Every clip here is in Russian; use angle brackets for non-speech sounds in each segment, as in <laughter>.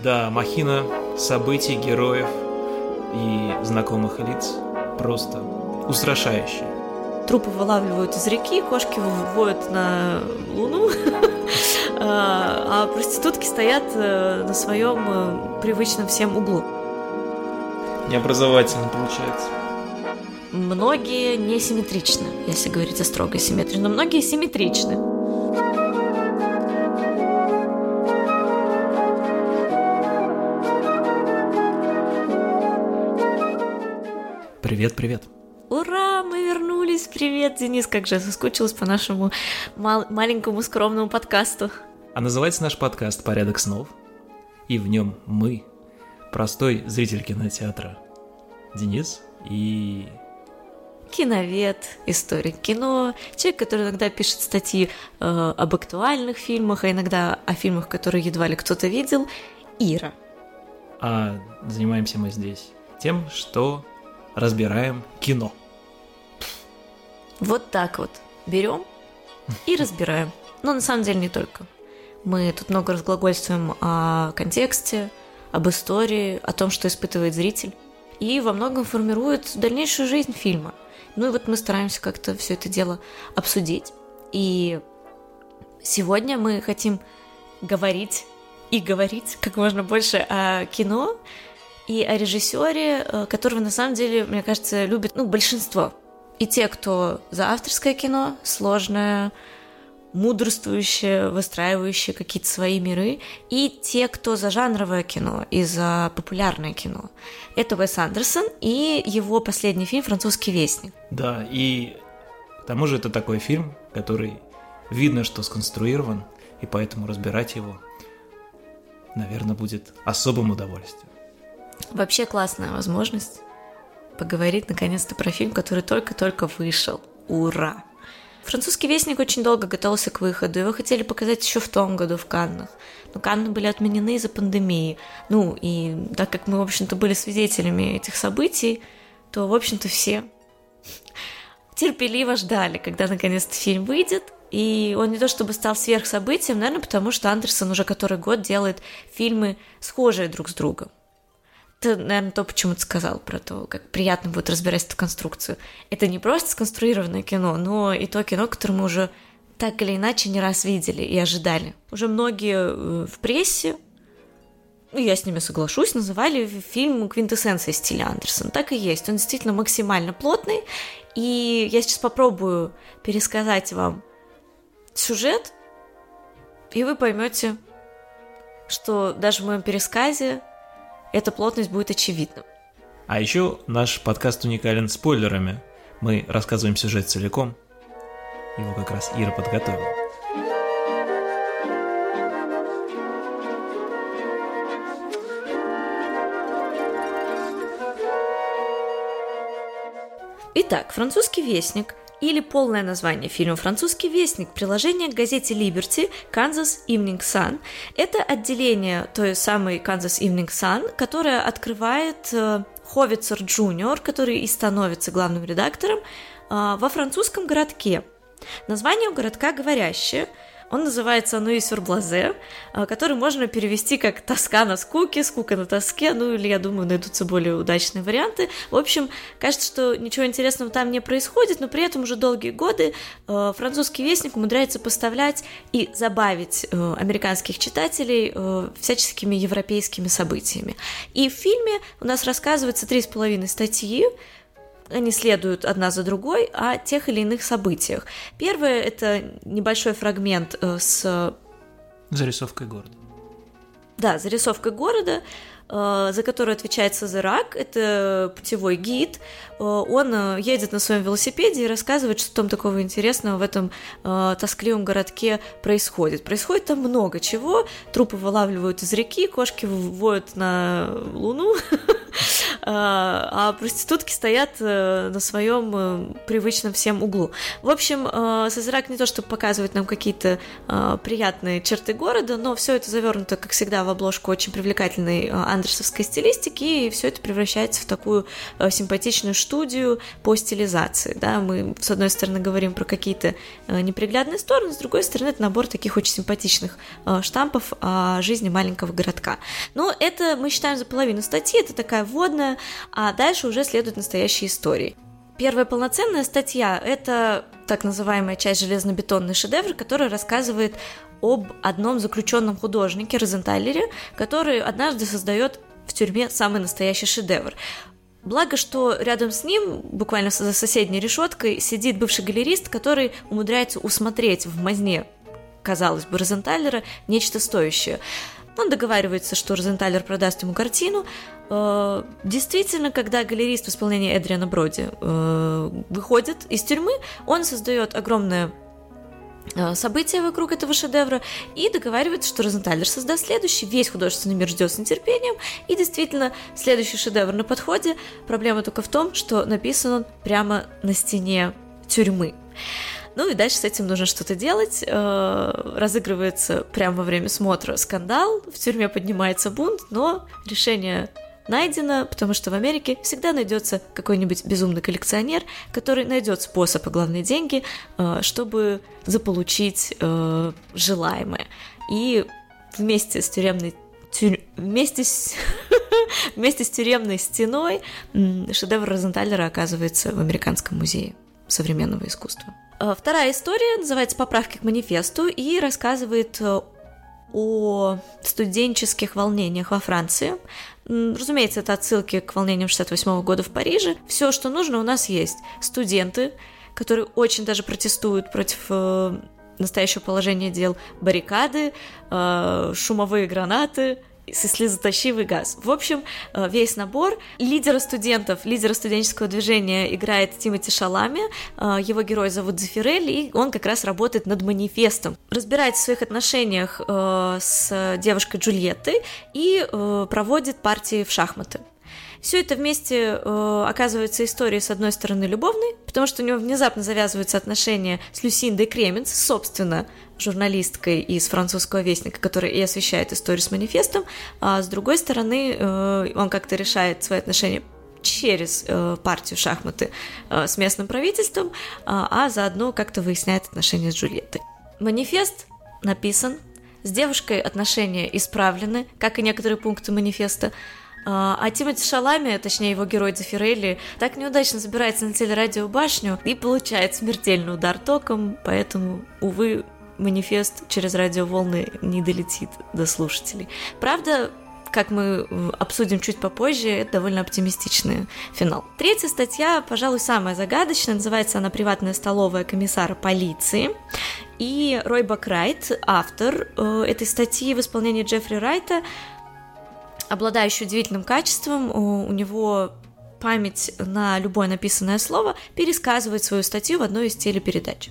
Да, махина событий, героев и знакомых лиц просто устрашающая. Трупы вылавливают из реки, кошки выводят на луну, <laughs> а, а проститутки стоят э, на своем э, привычном всем углу. Необразовательно получается. Многие несимметричны, если говорить о строгой симметрии, но многие симметричны. Привет, привет. Ура, мы вернулись! Привет, Денис, как же я соскучилась по нашему мал- маленькому скромному подкасту. А называется наш подкаст «Порядок снов», и в нем мы, простой зритель кинотеатра Денис и... Киновед, историк кино, человек, который иногда пишет статьи э, об актуальных фильмах, а иногда о фильмах, которые едва ли кто-то видел, Ира. А занимаемся мы здесь тем, что разбираем кино. Вот так вот. Берем и разбираем. Но на самом деле не только. Мы тут много разглагольствуем о контексте, об истории, о том, что испытывает зритель. И во многом формирует дальнейшую жизнь фильма. Ну и вот мы стараемся как-то все это дело обсудить. И сегодня мы хотим говорить и говорить как можно больше о кино, и о режиссере, э, которого на самом деле, мне кажется, любит ну, большинство. И те, кто за авторское кино, сложное, мудрствующее, выстраивающее какие-то свои миры, и те, кто за жанровое кино и за популярное кино. Это Уэс Андерсон и его последний фильм «Французский вестник». Да, и к тому же это такой фильм, который видно, что сконструирован, и поэтому разбирать его, наверное, будет особым удовольствием. Вообще классная возможность поговорить наконец-то про фильм, который только-только вышел. Ура! Французский вестник очень долго готовился к выходу. Его хотели показать еще в том году в Каннах. Но Канны были отменены из-за пандемии. Ну, и так как мы, в общем-то, были свидетелями этих событий, то, в общем-то, все терпеливо ждали, когда наконец-то фильм выйдет. И он не то чтобы стал сверхсобытием, наверное, потому что Андерсон уже который год делает фильмы, схожие друг с другом. Ты, наверное, то, почему ты сказал про то, как приятно будет разбирать эту конструкцию. Это не просто сконструированное кино, но и то кино, которое мы уже так или иначе не раз видели и ожидали. Уже многие э, в прессе, ну, я с ними соглашусь, называли фильм квинтэссенцией стиля Андерсона. Так и есть. Он действительно максимально плотный. И я сейчас попробую пересказать вам сюжет, и вы поймете, что даже в моем пересказе эта плотность будет очевидна. А еще наш подкаст уникален спойлерами. Мы рассказываем сюжет целиком. Его как раз Ира подготовила. Итак, французский вестник или полное название фильма «Французский вестник» приложение к газете Liberty Kansas Evening Sun. Это отделение той самой Kansas Evening Sun, которое открывает э, Ховицер Джуниор, который и становится главным редактором, э, во французском городке. Название у городка говорящее – он называется «Ну и сюрблазе», а, который можно перевести как «тоска на скуке», «скука на тоске», ну или, я думаю, найдутся более удачные варианты. В общем, кажется, что ничего интересного там не происходит, но при этом уже долгие годы а, французский вестник умудряется поставлять и забавить а, американских читателей всяческими европейскими событиями. И в фильме у нас рассказывается три с половиной статьи, они следуют одна за другой о тех или иных событиях. Первое — это небольшой фрагмент э, с... Зарисовкой города. Да, зарисовкой города, за которую отвечает Сазерак, это путевой гид. Э, он едет на своем велосипеде и рассказывает, что там такого интересного в этом тоскливом городке происходит. Происходит там много чего. Трупы вылавливают из реки, кошки выводят на луну, <laughs> а проститутки стоят на своем привычном всем углу. В общем, Созерак не то, чтобы показывает нам какие-то приятные черты города, но все это завернуто, как всегда, в обложку очень привлекательной андерсовской стилистики, и все это превращается в такую симпатичную студию по стилизации. Да? Мы, с одной стороны, говорим про какие-то неприглядные стороны, с другой стороны, это набор таких очень симпатичных штампов о жизни маленького городка. Но это мы считаем за половину статьи, это такая вводная, а дальше уже следуют настоящие истории. Первая полноценная статья – это так называемая часть железнобетонный шедевр, который рассказывает об одном заключенном художнике Розенталере, который однажды создает в тюрьме самый настоящий шедевр. Благо, что рядом с ним, буквально за соседней решеткой, сидит бывший галерист, который умудряется усмотреть в мазне, казалось бы, Розенталера нечто стоящее. Он договаривается, что Розенталер продаст ему картину. Э, действительно, когда галерист в исполнении Эдриана Броди э, выходит из тюрьмы, он создает огромное события вокруг этого шедевра и договаривается, что Розенталер создаст следующий, весь художественный мир ждет с нетерпением, и действительно, следующий шедевр на подходе. Проблема только в том, что написан он прямо на стене тюрьмы. Ну и дальше с этим нужно что-то делать. Э, разыгрывается прямо во время смотра скандал, в тюрьме поднимается бунт, но решение найдено, потому что в Америке всегда найдется какой-нибудь безумный коллекционер, который найдет способ и главные деньги, э, чтобы заполучить э, желаемое. И вместе с тюремной тюр... вместе с <laughs> вместе с тюремной стеной шедевр Розенталера оказывается в Американском музее современного искусства. Э, вторая история называется «Поправки к манифесту» и рассказывает о студенческих волнениях во Франции. Разумеется, это отсылки к волнениям 68 года в Париже. Все, что нужно, у нас есть. Студенты, которые очень даже протестуют против э, настоящего положения дел, баррикады, шумовые гранаты, слезоточивый газ. В общем, э, весь набор. Лидера студентов, лидера студенческого движения играет Тимоти Шалами, э, его герой зовут Зефирель, и он как раз работает над манифестом. Разбирается в своих отношениях э, с девушкой Джульеттой и проводит партии в шахматы. Все это вместе э, оказывается историей, с одной стороны, любовной, потому что у него внезапно завязываются отношения с Люсиндой Кременц, собственно, журналисткой из французского вестника, которая и освещает историю с манифестом, а с другой стороны, э, он как-то решает свои отношения через э, партию шахматы э, с местным правительством, э, а заодно как-то выясняет отношения с Джульеттой. Манифест написан, с девушкой отношения исправлены, как и некоторые пункты манифеста, а, а Тимоти Шалами, точнее его герой Дзефирелли, так неудачно забирается на телерадиобашню и получает смертельный удар током, поэтому, увы, манифест через радиоволны не долетит до слушателей. Правда, как мы обсудим чуть попозже, это довольно оптимистичный финал. Третья статья, пожалуй, самая загадочная, называется она «Приватная столовая комиссара полиции». И Рой Бакрайт, автор э, этой статьи в исполнении Джеффри Райта, обладающий удивительным качеством, у него память на любое написанное слово пересказывает свою статью в одной из телепередач.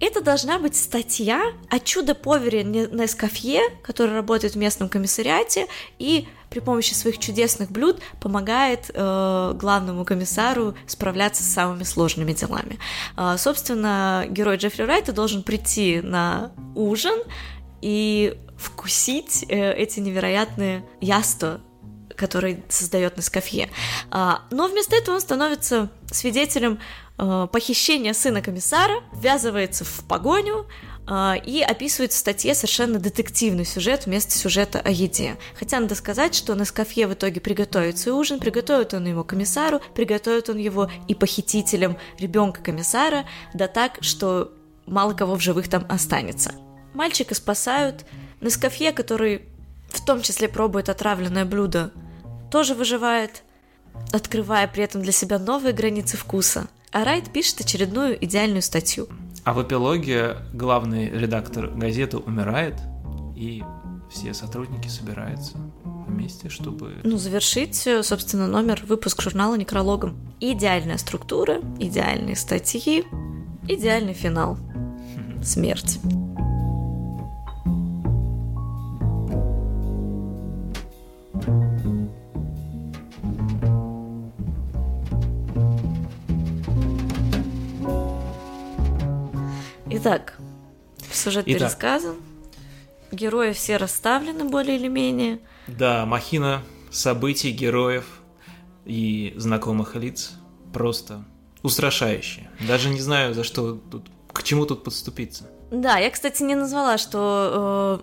Это должна быть статья о чудо-повере Нескафье, который работает в местном комиссариате и при помощи своих чудесных блюд помогает э, главному комиссару справляться с самыми сложными делами. Э, собственно, герой Джеффри Райта должен прийти на ужин и вкусить э, эти невероятные яства, которые создает Нескафье. А, но вместо этого он становится свидетелем э, похищения сына комиссара, ввязывается в погоню, а, и описывает в статье совершенно детективный сюжет вместо сюжета о еде. Хотя надо сказать, что Нескафье в итоге приготовит свой ужин, приготовит он его комиссару, приготовит он его и похитителям ребенка комиссара, да так, что мало кого в живых там останется. Мальчика спасают, Нескафье, который в том числе пробует отравленное блюдо, тоже выживает, открывая при этом для себя новые границы вкуса. А Райт пишет очередную идеальную статью. А в эпилоге главный редактор газеты умирает, и все сотрудники собираются вместе, чтобы... Ну, завершить, собственно, номер, выпуск журнала некрологом. Идеальная структура, идеальные статьи, идеальный финал. <laughs> Смерть. Итак, сюжет Итак. пересказан. Герои все расставлены более или менее. Да, махина событий, героев и знакомых лиц просто устрашающая. Даже не знаю, за что тут, к чему тут подступиться. Да, я, кстати, не назвала, что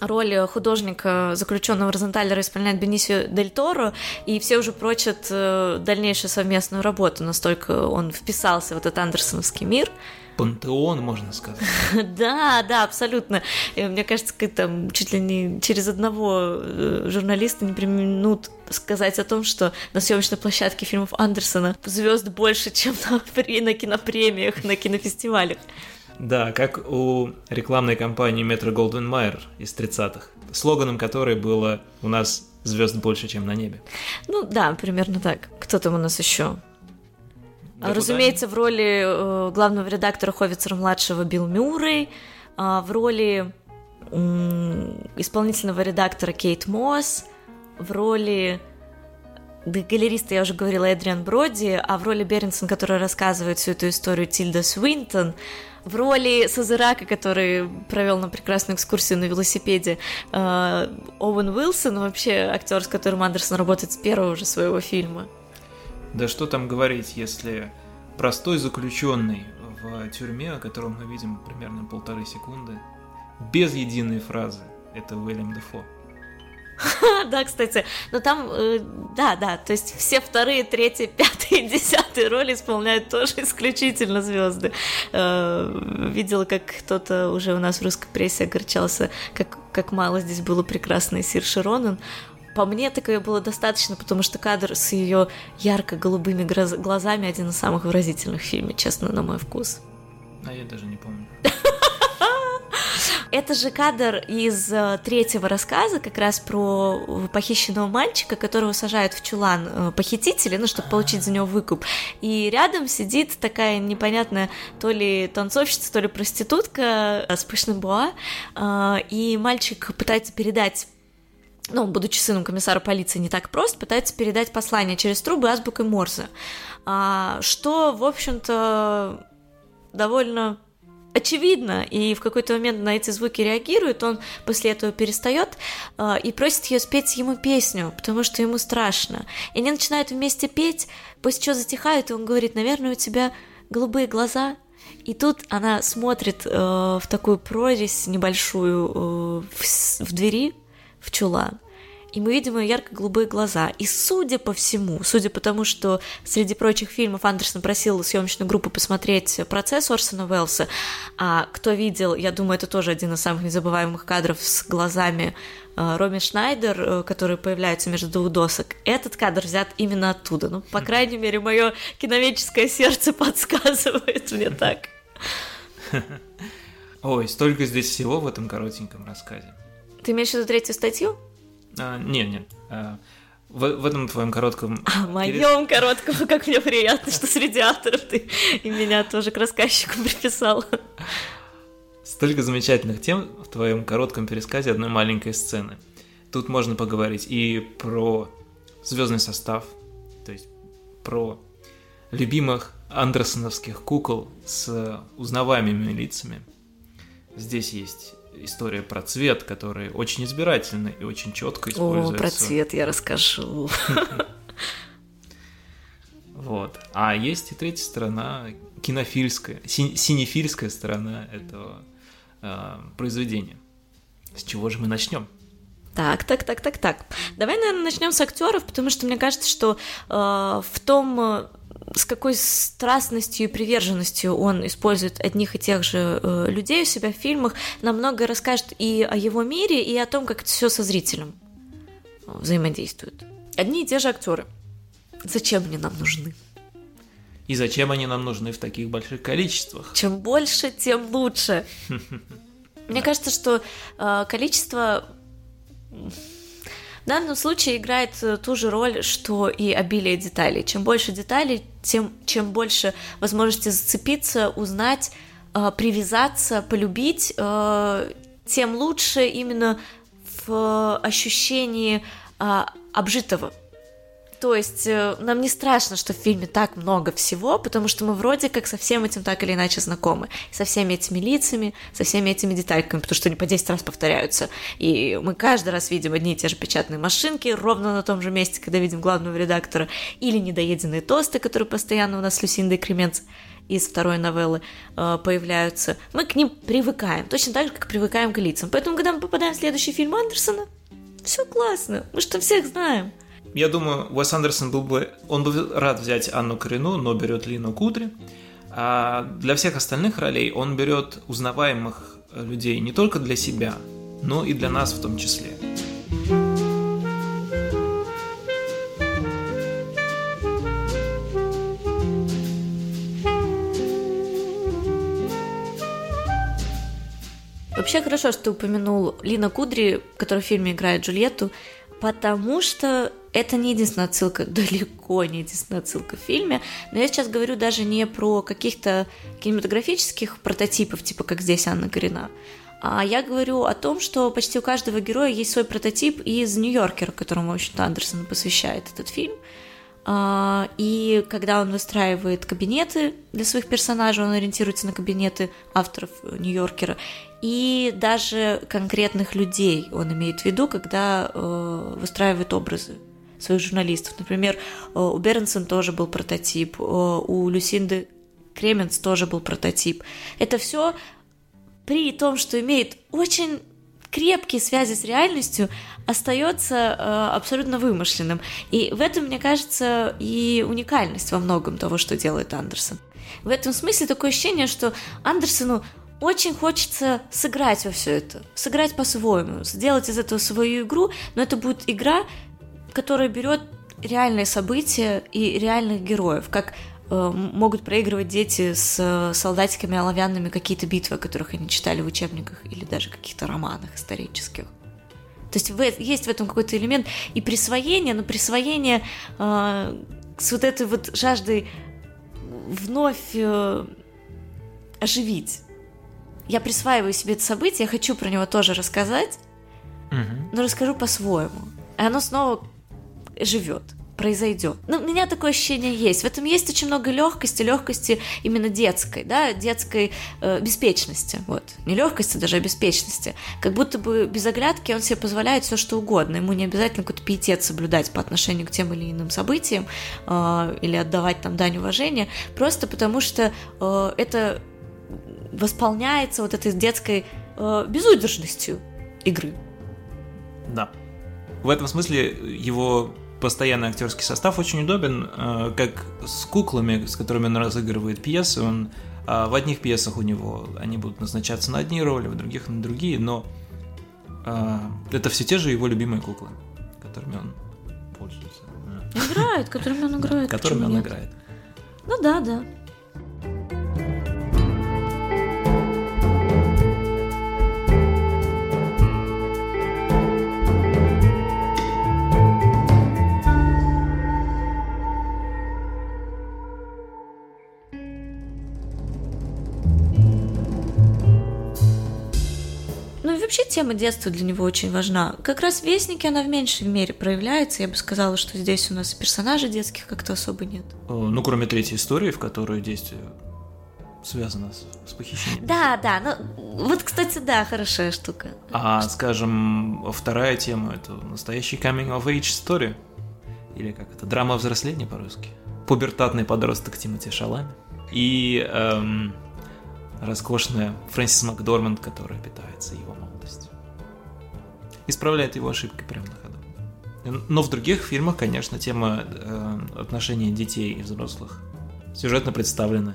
э, роль художника, заключенного Розенталера, исполняет Бенисио Дель Торо, и все уже прочат э, дальнейшую совместную работу, настолько он вписался в этот андерсоновский мир. Пантеон, можно сказать. <laughs> Да, да, абсолютно. Мне кажется, там чуть ли не через одного э, журналиста не применут сказать о том, что на съемочной площадке фильмов Андерсона звезд больше, чем на, на кинопремиях, на кинофестивалях. Да, как у рекламной кампании Metro Голден Майер из 30-х, слоганом которой было «У нас звезд больше, чем на небе». Ну да, примерно так. Кто там у нас еще? Куда Разумеется, в роли э, главного редактора Ховицера-младшего Билл Мюррей, а в роли исполнительного редактора Кейт Мосс, в роли галериста, я уже говорила, Эдриан Броди, а в роли Бернсон, который рассказывает всю эту историю, Тильда Свинтон, в роли Сазерака, который провел нам прекрасную экскурсию на велосипеде, э, Оуэн Уилсон, вообще актер, с которым Андерсон работает с первого же своего фильма. Да что там говорить, если простой заключенный в тюрьме, о котором мы видим примерно полторы секунды, без единой фразы, это Уильям Дефо. <laughs> Да, кстати, но там, э, да, да, то есть все вторые, третьи, <laughs> пятые, десятые роли исполняют тоже исключительно звезды. Э, Видела, как кто-то уже у нас в русской прессе огорчался, как, как мало здесь было прекрасной Сир Широнен. По мне, такое было достаточно, потому что кадр с ее ярко-голубыми глазами один из самых выразительных в фильме, честно, на мой вкус. А я даже не помню. Это же кадр из э, третьего рассказа, как раз про э, похищенного мальчика, которого сажают в чулан э, похитители, ну, чтобы получить за него выкуп. И рядом сидит такая непонятная то ли танцовщица, то ли проститутка с пышным буа, и мальчик пытается передать ну, будучи сыном комиссара полиции, не так просто, пытается передать послание через трубы азбукой Морзе. А, что, в общем-то, довольно очевидно, и в какой-то момент на эти звуки реагирует, он после этого перестает э, и просит ее спеть ему песню, потому что ему страшно. И они начинают вместе петь, после чего затихают, и он говорит, наверное, у тебя голубые глаза. И тут она смотрит э, в такую прорезь небольшую э, в, в двери, в чулан. И мы видим ее ярко-голубые глаза. И судя по всему, судя по тому, что среди прочих фильмов Андерсон просил съемочную группу посмотреть процесс Орсона Уэллса, а кто видел, я думаю, это тоже один из самых незабываемых кадров с глазами э, Роми Шнайдер, э, которые появляются между двух досок. Этот кадр взят именно оттуда. Ну, по крайней мере, мое киноведческое сердце <laughs> подсказывает мне так. <laughs> Ой, столько здесь всего в этом коротеньком рассказе. Ты имеешь в виду третью статью? А, не, не. а, в, в этом твоем коротком... <laughs> О моем коротком, <laughs> как мне приятно, что среди авторов ты и меня тоже к рассказчику приписал. Столько замечательных тем в твоем коротком пересказе одной маленькой сцены. Тут можно поговорить и про звездный состав, то есть про любимых андерсоновских кукол с узнаваемыми лицами. Здесь есть история про цвет, который очень избирательно и очень четко О, используется. про цвет я расскажу. Вот. А есть и третья сторона, кинофильская, си- синефильская сторона этого э, произведения. С чего же мы начнем? Так, так, так, так, так. Давай, наверное, начнем с актеров, потому что мне кажется, что э, в том, э, с какой страстностью и приверженностью он использует одних и тех же э, людей у себя в фильмах, нам многое расскажет и о его мире, и о том, как это все со зрителем э, взаимодействует. Одни и те же актеры. Зачем они нам нужны? И зачем они нам нужны в таких больших количествах? Чем больше, тем лучше. <laughs> Мне кажется, что э, количество в данном случае играет э, ту же роль, что и обилие деталей. Чем больше деталей, тем чем больше возможности зацепиться, узнать, э, привязаться, полюбить, э, тем лучше именно в ощущении э, обжитого. То есть э, нам не страшно, что в фильме так много всего, потому что мы вроде как со всем этим так или иначе знакомы. Со всеми этими лицами, со всеми этими детальками, потому что они по 10 раз повторяются. И мы каждый раз видим одни и те же печатные машинки ровно на том же месте, когда видим главного редактора, или недоеденные тосты, которые постоянно у нас с Люсиндой Кременц из второй новеллы э, появляются. Мы к ним привыкаем, точно так же, как привыкаем к лицам. Поэтому, когда мы попадаем в следующий фильм Андерсона, все классно, мы что всех знаем. Я думаю, Уэс Андерсон был бы... Он бы рад взять Анну Карину, но берет Лину Кудри. А для всех остальных ролей он берет узнаваемых людей не только для себя, но и для нас в том числе. Вообще хорошо, что ты упомянул Лина Кудри, которая в фильме играет Джульетту, потому что это не единственная отсылка, <laughs> далеко не единственная отсылка в фильме, но я сейчас говорю даже не про каких-то кинематографических прототипов, типа как здесь Анна Горина, а я говорю о том, что почти у каждого героя есть свой прототип из Нью-Йоркера, которому, в общем-то, Андерсон посвящает этот фильм. А, и когда он выстраивает кабинеты для своих персонажей, он ориентируется на кабинеты авторов Нью-Йоркера и даже конкретных людей он имеет в виду, когда э, выстраивает образы своих журналистов. Например, э, у Бернсон тоже был прототип, э, у Люсинды Кременс тоже был прототип. Это все при том, что имеет очень крепкие связи с реальностью, остается э, абсолютно вымышленным. И в этом, мне кажется, и уникальность во многом того, что делает Андерсон. В этом смысле такое ощущение, что Андерсону очень хочется сыграть во все это, сыграть по-своему, сделать из этого свою игру, но это будет игра, которая берет реальные события и реальных героев, как э, могут проигрывать дети с э, солдатиками оловянными какие-то битвы, о которых они читали в учебниках или даже каких-то романах исторических. То есть в, есть в этом какой-то элемент и присвоение, но присвоение э, с вот этой вот жаждой вновь э, оживить я присваиваю себе это событие, я хочу про него тоже рассказать, угу. но расскажу по-своему. И оно снова живет произойдет. Ну, у меня такое ощущение есть. В этом есть очень много легкости, легкости именно детской, да, детской э, беспечности. Вот. Не легкости, даже а. Как будто бы без оглядки он себе позволяет все, что угодно. Ему не обязательно какой-то пиетет соблюдать по отношению к тем или иным событиям э, или отдавать там дань уважения, просто потому что э, это восполняется вот этой детской э, безудержностью игры. Да. В этом смысле его постоянный актерский состав очень удобен, э, как с куклами, с которыми он разыгрывает пьесы. Он э, в одних пьесах у него они будут назначаться на одни роли, в других на другие, но э, это все те же его любимые куклы, которыми он пользуется. Играет, которыми он играет. Которыми он играет. Ну да, да. Вообще тема детства для него очень важна. Как раз в «Вестнике» она в меньшей мере проявляется. Я бы сказала, что здесь у нас персонажей детских как-то особо нет. Ну, кроме третьей истории, в которой действие связано с, с похищением. Да, да, ну вот, кстати, да, хорошая штука. А, скажем, вторая тема это настоящий coming of age story. Или как это, драма взросления по-русски. Пубертатный подросток Тимоти Шалами. И эм, роскошная Фрэнсис Макдорманд, которая питается его исправляет его ошибки прямо на ходу. Но в других фильмах, конечно, тема э, отношений детей и взрослых сюжетно представлена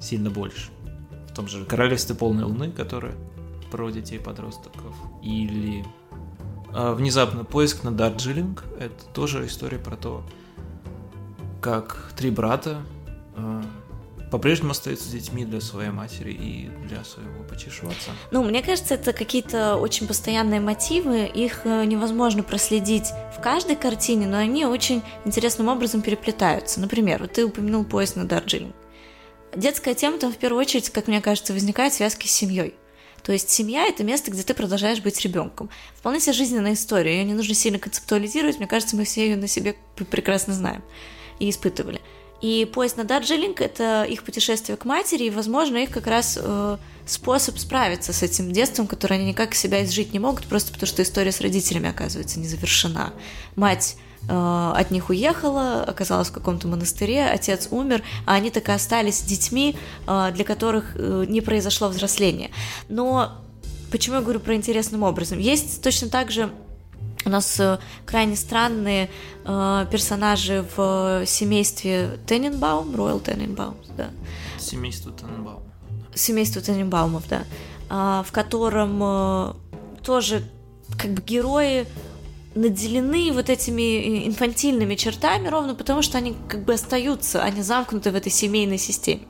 сильно больше. В том же «Королевстве полной луны», которое про детей подростков, или э, внезапно поиск на Дарджилинг. Это тоже история про то, как три брата э, по-прежнему остаются детьми для своей матери и для своего почившего отца. Ну, мне кажется, это какие-то очень постоянные мотивы, их э, невозможно проследить в каждой картине, но они очень интересным образом переплетаются. Например, вот ты упомянул поезд на Дарджилинг. Детская тема там в первую очередь, как мне кажется, возникает в связке с семьей. То есть семья это место, где ты продолжаешь быть ребенком. Вполне себе жизненная история, ее не нужно сильно концептуализировать, мне кажется, мы все ее на себе прекрасно знаем и испытывали. И поезд на Дарджилинг — это их путешествие к матери, и, возможно, их как раз э, способ справиться с этим детством, которое они никак себя изжить не могут, просто потому что история с родителями, оказывается, не завершена. Мать э, от них уехала, оказалась в каком-то монастыре, отец умер, а они так и остались детьми, э, для которых э, не произошло взросление. Но почему я говорю про интересным образом? Есть точно так же у нас э, крайне странные э, персонажи в семействе Тененбаум, Роyal Тененбаум, да. Семейство Тененбаум. Семейство Тененбаумов, да. Э, в котором э, тоже как бы герои наделены вот этими инфантильными чертами ровно потому, что они как бы остаются, они замкнуты в этой семейной системе.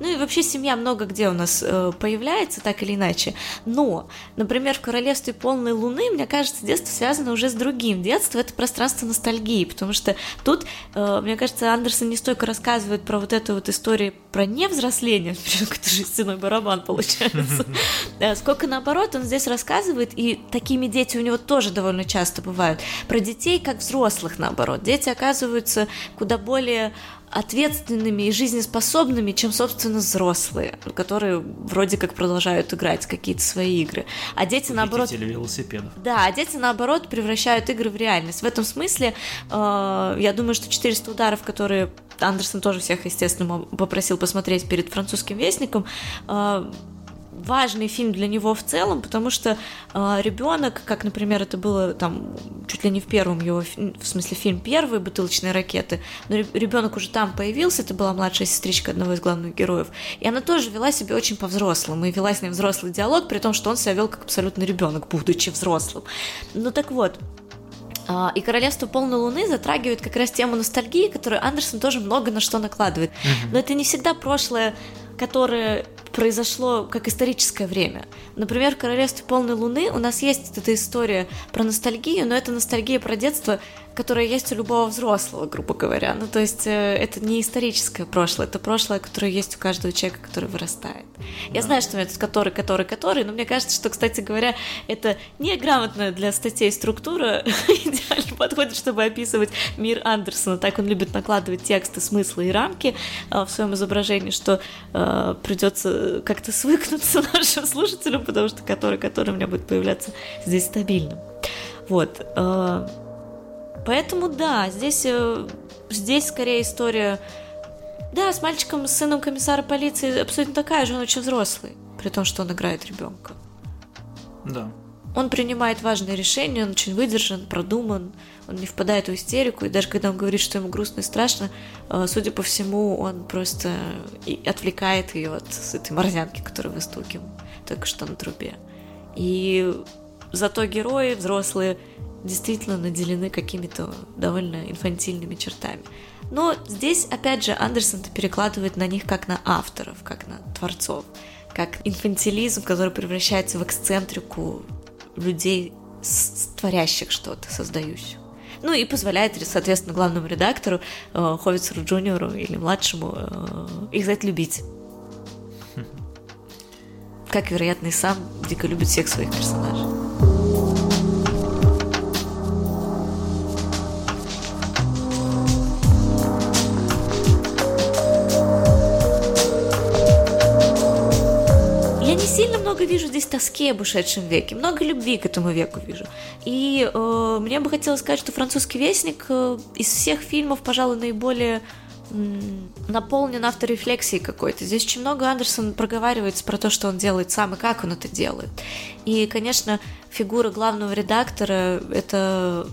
Ну и вообще семья много где у нас э, появляется, так или иначе. Но, например, в Королевстве полной луны, мне кажется, детство связано уже с другим. Детство это пространство ностальгии, потому что тут, э, мне кажется, Андерсон не столько рассказывает про вот эту вот историю про невзросление, <laughs> какой-то жестяной барабан получается, <laughs> сколько наоборот он здесь рассказывает, и такими дети у него тоже довольно часто бывают, про детей как взрослых наоборот. Дети оказываются куда более ответственными и жизнеспособными, чем, собственно, взрослые, которые вроде как продолжают играть какие-то свои игры. А дети, наоборот... велосипедов. Да, а дети, наоборот, превращают игры в реальность. В этом смысле, э, я думаю, что 400 ударов, которые Андерсон тоже всех, естественно, попросил посмотреть перед французским вестником, э, важный фильм для него в целом, потому что э, ребенок, как, например, это было там чуть ли не в первом его, в смысле фильм первый «Бутылочные ракеты», но ребенок уже там появился, это была младшая сестричка одного из главных героев, и она тоже вела себя очень по-взрослому, и вела с ним взрослый диалог, при том, что он себя вел как абсолютно ребенок, будучи взрослым. Ну так вот, а, и «Королевство полной луны» затрагивает как раз тему ностальгии, которую Андерсон тоже много на что накладывает. Но это не всегда прошлое, которое произошло как историческое время. Например, в «Королевстве полной луны» у нас есть эта история про ностальгию, но это ностальгия про детство, которая есть у любого взрослого, грубо говоря. Ну, то есть э, это не историческое прошлое, это прошлое, которое есть у каждого человека, который вырастает. Я знаю, что у меня тут который, который, который, но мне кажется, что, кстати говоря, это неграмотная для статей структура <laughs> идеально подходит, чтобы описывать мир Андерсона. Так он любит накладывать тексты, смыслы и рамки э, в своем изображении, что э, придется как-то свыкнуться <laughs> нашим слушателям, потому что который, который у меня будет появляться здесь стабильным. Вот. Э, Поэтому да, здесь, э, здесь скорее история... Да, с мальчиком, с сыном комиссара полиции абсолютно такая же, он очень взрослый, при том, что он играет ребенка. Да. Он принимает важные решения, он очень выдержан, продуман, он не впадает в истерику, и даже когда он говорит, что ему грустно и страшно, э, судя по всему, он просто отвлекает ее от этой морзянки, которая выстукивал только что на трубе. И зато герои взрослые действительно наделены какими-то довольно инфантильными чертами. Но здесь, опять же, Андерсон перекладывает на них как на авторов, как на творцов, как инфантилизм, который превращается в эксцентрику людей, творящих что-то, создающих. Ну и позволяет, соответственно, главному редактору, э, Ховицеру Джуниору или младшему, э, их за это любить. <laughs> Как, вероятно, и сам дико любит всех своих персонажей. Много вижу здесь тоски об ушедшем веке, много любви к этому веку вижу. И э, мне бы хотелось сказать, что «Французский вестник» э, из всех фильмов, пожалуй, наиболее наполнен авторефлексией какой-то. Здесь очень много Андерсон проговаривается про то, что он делает сам и как он это делает. И, конечно, фигура главного редактора — это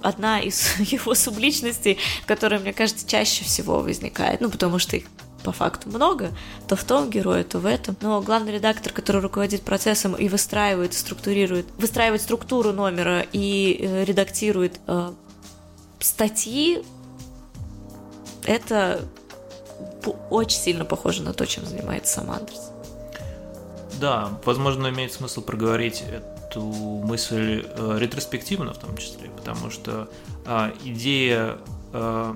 одна из <laughs> его субличностей, которая, мне кажется, чаще всего возникает, ну, потому что их по факту много, то в том герое, то в этом. Но главный редактор, который руководит процессом и выстраивает, структурирует, выстраивает структуру номера и э, редактирует э, статьи, это очень сильно похоже на то, чем занимается сам Андерс. Да, возможно, имеет смысл проговорить эту мысль э, ретроспективно в том числе, потому что э, идея э,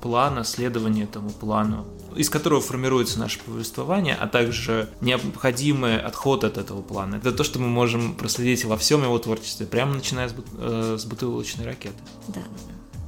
плана, следования этому плану, из которого формируется наше повествование, а также необходимый отход от этого плана. Это то, что мы можем проследить во всем его творчестве, прямо начиная с, э, с бутылочной ракеты. Да,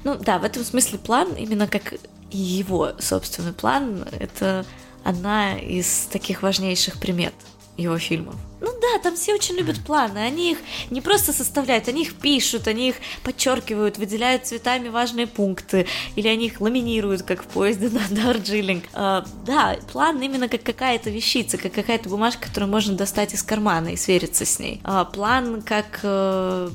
Ну да, в этом смысле план, именно как его собственный план, это одна из таких важнейших примет его фильмов. Ну да, там все очень любят планы. Они их не просто составляют, они их пишут, они их подчеркивают, выделяют цветами важные пункты, или они их ламинируют, как в поезде на <laughs> Дарджилинг. А, да, план именно как какая-то вещица, как какая-то бумажка, которую можно достать из кармана и свериться с ней. А, план как э,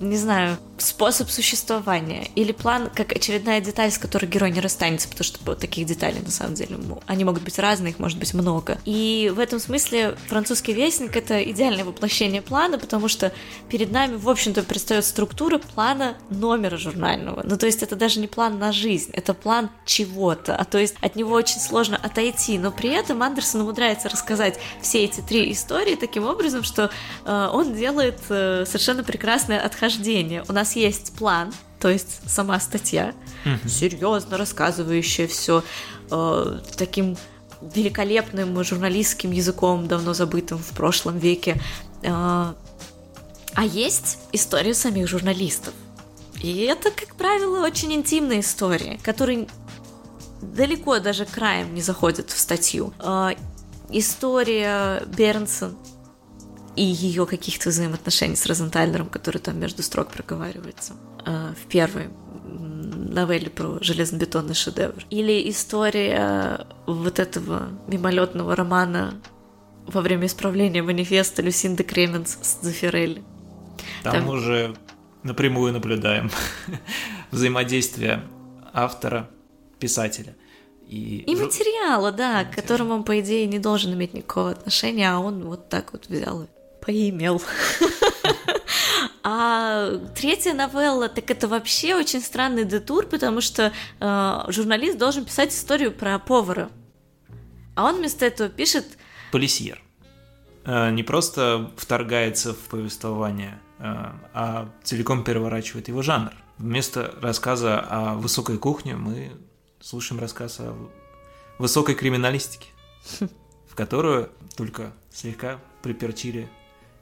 не знаю, способ существования или план как очередная деталь, с которой герой не расстанется, потому что вот таких деталей на самом деле они могут быть разные, их может быть много. И в этом смысле французский вестник это идеальное воплощение плана, потому что перед нами, в общем-то, предстает структура плана номера журнального. Ну, то есть это даже не план на жизнь, это план чего-то, а то есть от него очень сложно отойти, но при этом Андерсон умудряется рассказать все эти три истории таким образом, что э, он делает э, совершенно прекрасное отхождение. У нас есть план, то есть сама статья, угу. серьезно рассказывающая все э, таким великолепным журналистским языком, давно забытым в прошлом веке. Э, а есть история самих журналистов. И это, как правило, очень интимные истории, которые далеко даже краем не заходят в статью. Э, история Бернсон и ее каких-то взаимоотношений с Розентальнером, который там между строк проговаривается э, в первой новелле про железобетонный шедевр. Или история вот этого мимолетного романа во время исправления манифеста Люсинды Кременс с Дзефирелли. Там, Там уже напрямую наблюдаем <laughs> взаимодействие автора, писателя. И, и материала, да, к которому он, по идее, не должен иметь никакого отношения, а он вот так вот взял и поимел. <laughs> А третья новелла, так это вообще очень странный детур, потому что э, журналист должен писать историю про повара. А он вместо этого пишет... Полисьер. Э, не просто вторгается в повествование, э, а целиком переворачивает его жанр. Вместо рассказа о высокой кухне мы слушаем рассказ о высокой криминалистике, <laughs> в которую только слегка приперчили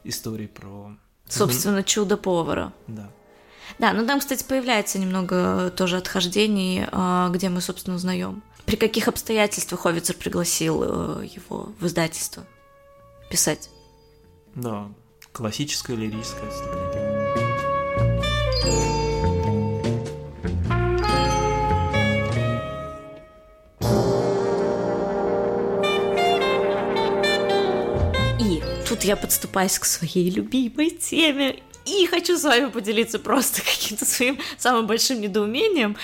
истории про... Собственно, чудо повара. Да. Да, ну там, кстати, появляется немного тоже отхождений, а, где мы, собственно, узнаем. При каких обстоятельствах Ховицер пригласил э, его в издательство писать? Да, классическое лирическое отступление. Тут я подступаюсь к своей любимой теме и хочу с вами поделиться просто <laughs> каким-то своим самым большим недоумением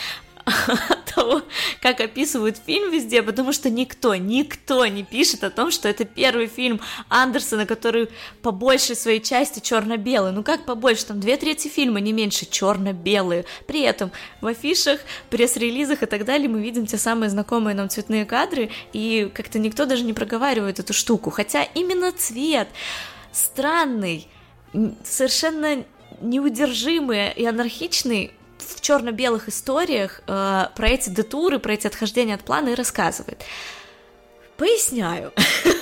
<laughs> того, как описывают фильм везде, потому что никто, никто не пишет о том, что это первый фильм Андерсона, который по большей своей части черно-белый. Ну как побольше, там две трети фильма, не меньше, черно-белые. При этом в афишах, пресс-релизах и так далее мы видим те самые знакомые нам цветные кадры, и как-то никто даже не проговаривает эту штуку. Хотя именно цвет странный, совершенно неудержимый и анархичный в черно-белых историях э, про эти детуры, про эти отхождения от плана и рассказывает. Поясняю.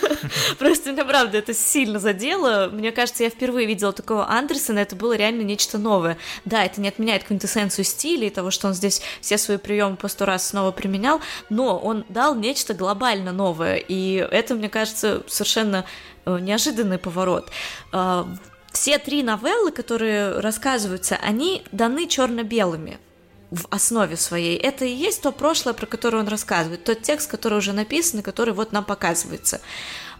<laughs> Просто меня, правда, это сильно задело. Мне кажется, я впервые видела такого Андерсона, это было реально нечто новое. Да, это не отменяет квинтэссенцию стиля и того, что он здесь все свои приемы по сто раз снова применял, но он дал нечто глобально новое, и это, мне кажется, совершенно э, неожиданный поворот. Все три новеллы, которые рассказываются, они даны черно-белыми в основе своей. Это и есть то прошлое, про которое он рассказывает, тот текст, который уже написан, и который вот нам показывается.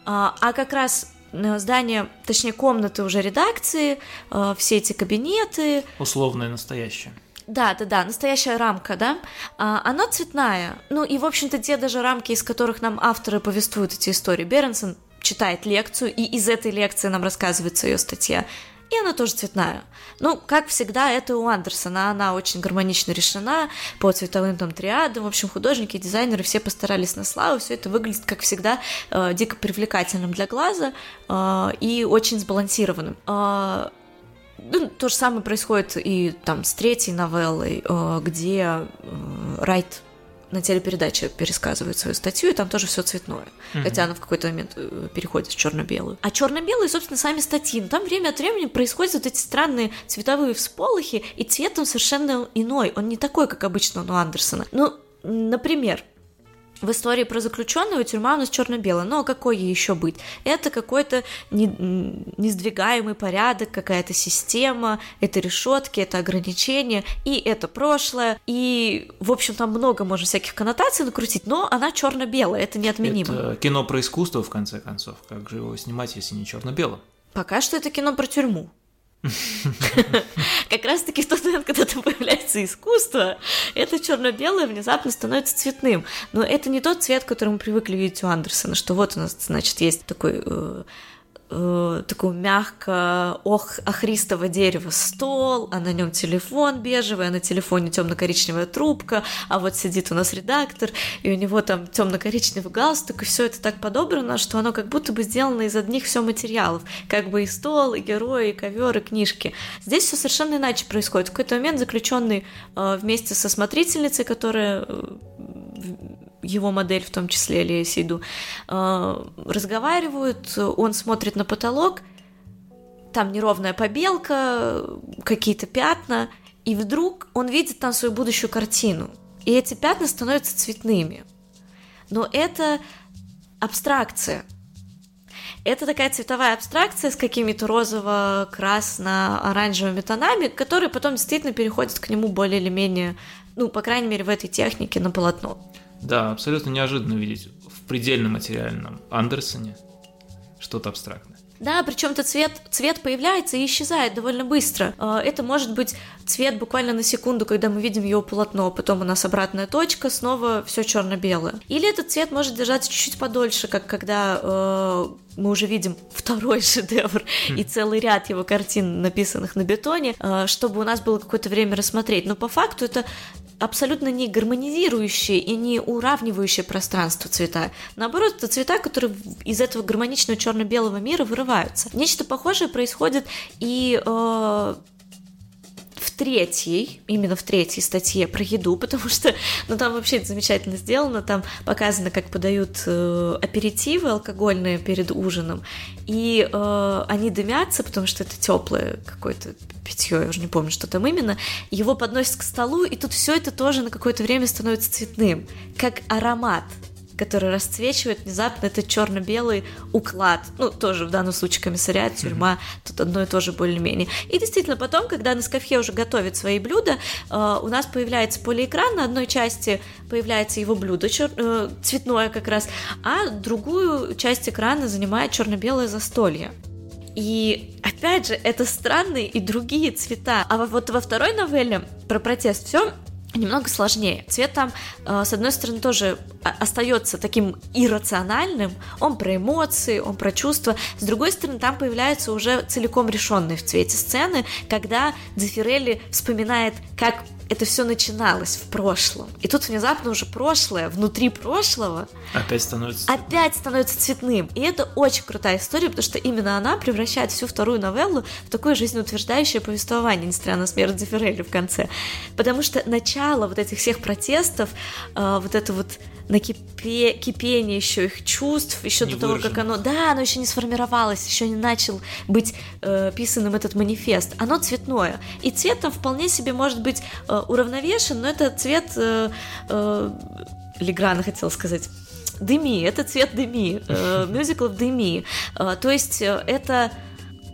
А, а как раз э, здание, точнее комнаты уже редакции, э, все эти кабинеты. Условное настоящее. Да, да, да, настоящая рамка, да, а, она цветная. Ну и, в общем-то, те даже рамки, из которых нам авторы повествуют эти истории. Бернсон читает лекцию, и из этой лекции нам рассказывается ее статья. И она тоже цветная. Ну, как всегда, это у Андерсона. Она очень гармонично решена по цветовым там триадам. В общем, художники, дизайнеры все постарались на славу. Все это выглядит, как всегда, э, дико привлекательным для глаза э, и очень сбалансированным. Э, ну, то же самое происходит и там с третьей новеллой, э, где э, Райт на телепередаче пересказывает свою статью, и там тоже все цветное. Mm-hmm. Хотя она в какой-то момент э, переходит в черно-белую. А черно-белые, собственно, сами статьи. Но там время от времени происходят вот эти странные цветовые всполохи, и цвет он совершенно иной. Он не такой, как обычно у Андерсона. Ну, например, в истории про заключенного тюрьма у нас черно-белая. Но какой ей еще быть? Это какой-то не, несдвигаемый порядок, какая-то система, это решетки, это ограничения, и это прошлое. И, в общем, там много можно всяких коннотаций накрутить, но она черно-белая, это неотменимо. Это кино про искусство, в конце концов. Как же его снимать, если не черно-белым? Пока что это кино про тюрьму. <laughs> Как раз-таки в тот момент, когда там появляется искусство, это черно-белое внезапно становится цветным. Но это не тот цвет, который мы привыкли видеть у Андерсона, что вот у нас, значит, есть такой э, такого мягко ох, охристого дерева стол, а на нем телефон бежевый, а на телефоне темно-коричневая трубка, а вот сидит у нас редактор, и у него там темно-коричневый галстук, и все это так подобрано, что оно как будто бы сделано из одних все материалов, как бы и стол, и герои, и ковер, и книжки. Здесь все совершенно иначе происходит. В какой-то момент заключенный э, вместе со смотрительницей, которая э, его модель в том числе, или Сиду, э, разговаривают, он смотрит на потолок, там неровная побелка, какие-то пятна, и вдруг он видит там свою будущую картину. И эти пятна становятся цветными. Но это абстракция. Это такая цветовая абстракция с какими-то розово-красно-оранжевыми тонами, которые потом действительно переходят к нему более или менее, ну, по крайней мере, в этой технике на полотно. Да, абсолютно неожиданно видеть в предельно материальном Андерсоне что-то абстрактное. Да, причем этот цвет, цвет появляется и исчезает довольно быстро. А, это может быть цвет буквально на секунду, когда мы видим его полотно, потом у нас обратная точка, снова все черно-белое. Или этот цвет может держаться чуть-чуть подольше, как когда э, мы уже видим второй <laughs> шедевр mm. и целый ряд его картин, написанных на бетоне, э, чтобы у нас было какое-то время рассмотреть. Но по факту это абсолютно не гармонизирующие и не уравнивающие пространство цвета. Наоборот, это цвета, которые из этого гармоничного черно-белого мира вырываются. Нечто похожее происходит и э, в третьей, именно в третьей статье про еду, <laughs> потому что, ну, там вообще это замечательно сделано, там показано, как подают э, аперитивы алкогольные перед ужином, и э, они дымятся, потому что это теплое какое-то питье, я уже не помню, что там именно, его подносят к столу, и тут все это тоже на какое-то время становится цветным, как аромат, который расцвечивает внезапно этот черно-белый уклад. Ну, тоже в данном случае комиссариат, тюрьма, mm-hmm. тут одно и то же более-менее. И действительно, потом, когда Нескафе уже готовит свои блюда, э, у нас появляется полиэкран, на одной части появляется его блюдо, чер... э, цветное как раз, а другую часть экрана занимает черно-белое застолье. И опять же, это странные и другие цвета. А вот во второй новелле про протест все немного сложнее. Цвет там, э, с одной стороны, тоже остается таким иррациональным, он про эмоции, он про чувства. С другой стороны, там появляются уже целиком решенные в цвете сцены, когда Дзефирелли вспоминает, как это все начиналось в прошлом. И тут внезапно уже прошлое, внутри прошлого, опять становится опять становится цветным. И это очень крутая история, потому что именно она превращает всю вторую новеллу в такое жизнеутверждающее повествование, несмотря на смерть Дзефирелли в конце. Потому что начало вот этих всех протестов, э, вот это вот накипе, кипение еще их чувств, еще не до того, как оно, да, оно еще не сформировалось, еще не начал быть э, писанным этот манифест. Оно цветное, и цвет там вполне себе может быть э, уравновешен, но это цвет э, э, Леграна хотел сказать. Деми, это цвет Деми, э, <laughs> мюзиклов Деми. Э, то есть э, это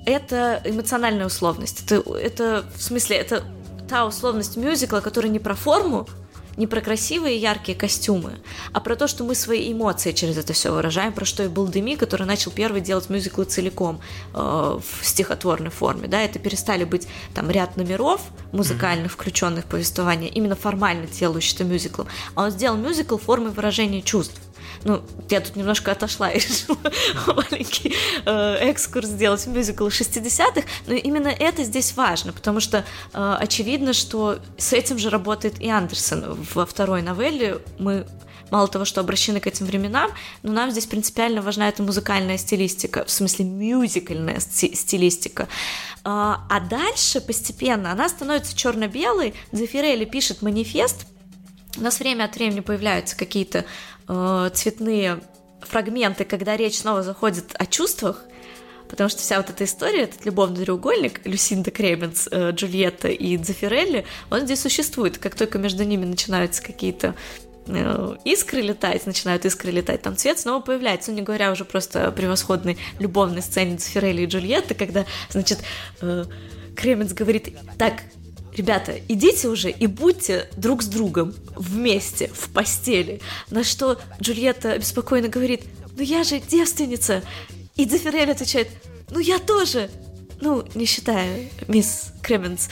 это эмоциональная условность. Это, это в смысле это та условность мюзикла, которая не про форму, не про красивые яркие костюмы, а про то, что мы свои эмоции через это все выражаем, про что и был Деми, который начал первый делать мюзиклы целиком э, в стихотворной форме, да, это перестали быть там ряд номеров музыкальных, включенных в повествование, именно формально делающих это мюзиклом, а он сделал мюзикл формой выражения чувств. Ну, я тут немножко отошла и <laughs> решила маленький э, экскурс сделать в мюзикл 60-х, но именно это здесь важно, потому что э, очевидно, что с этим же работает и Андерсон. Во второй новелле мы мало того, что обращены к этим временам, но нам здесь принципиально важна эта музыкальная стилистика, в смысле мюзикальная стилистика. А, а дальше постепенно она становится черно-белой. Дзефирелли пишет манифест. У нас время от времени появляются какие-то э, цветные фрагменты, когда речь снова заходит о чувствах, потому что вся вот эта история, этот любовный треугольник, Люсинда Кременс, э, Джульетта и Дзефирелли, он здесь существует. Как только между ними начинаются какие-то э, искры летать, начинают искры летать, там цвет снова появляется, ну не говоря уже просто о превосходной любовной сцене Дзефирелли и Джульетты, когда, значит, э, Кременс говорит, так, ребята, идите уже и будьте друг с другом вместе в постели. На что Джульетта беспокойно говорит, ну я же девственница. И Дзефирель отвечает, ну я тоже. Ну, не считая мисс Кременс.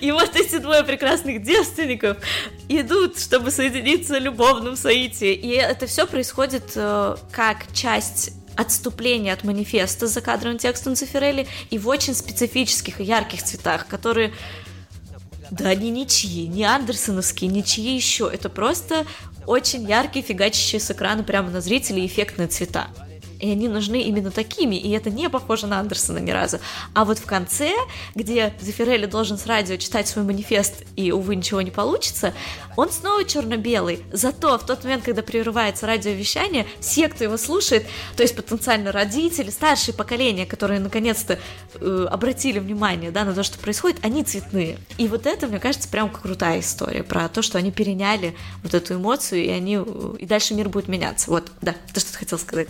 И вот эти двое прекрасных девственников идут, чтобы соединиться в любовном соитии. И это все происходит э, как часть отступление от манифеста за кадровым текстом Циферелли и в очень специфических и ярких цветах, которые да они ничьи, не андерсоновские, ничьи еще. Это просто очень яркие, фигачащие с экрана прямо на зрителей эффектные цвета и они нужны именно такими, и это не похоже на Андерсона ни разу. А вот в конце, где Зефирелли должен с радио читать свой манифест, и, увы, ничего не получится, он снова черно-белый. Зато в тот момент, когда прерывается радиовещание, все, кто его слушает, то есть потенциально родители, старшее поколение, которые наконец-то э, обратили внимание да, на то, что происходит, они цветные. И вот это, мне кажется, прям крутая история про то, что они переняли вот эту эмоцию, и они и дальше мир будет меняться. Вот, да, ты что-то хотел сказать.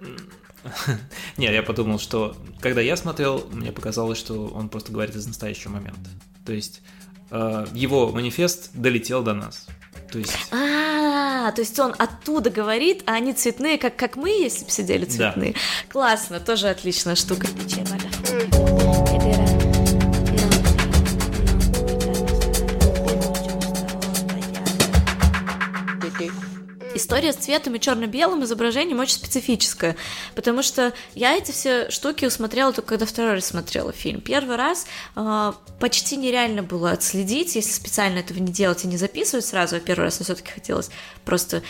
<laughs> Нет, я подумал, что когда я смотрел, мне показалось, что он просто говорит из настоящего момента. То есть э, его манифест долетел до нас. То есть... А, то есть он оттуда говорит, а они цветные, как, как мы, если бы сидели цветные. Да. Классно, тоже отличная штука. История с цветом и черно-белым изображением очень специфическая, потому что я эти все штуки усмотрела только когда второй раз смотрела фильм. Первый раз э, почти нереально было отследить, если специально этого не делать и не записывать сразу, а первый раз мне все-таки хотелось просто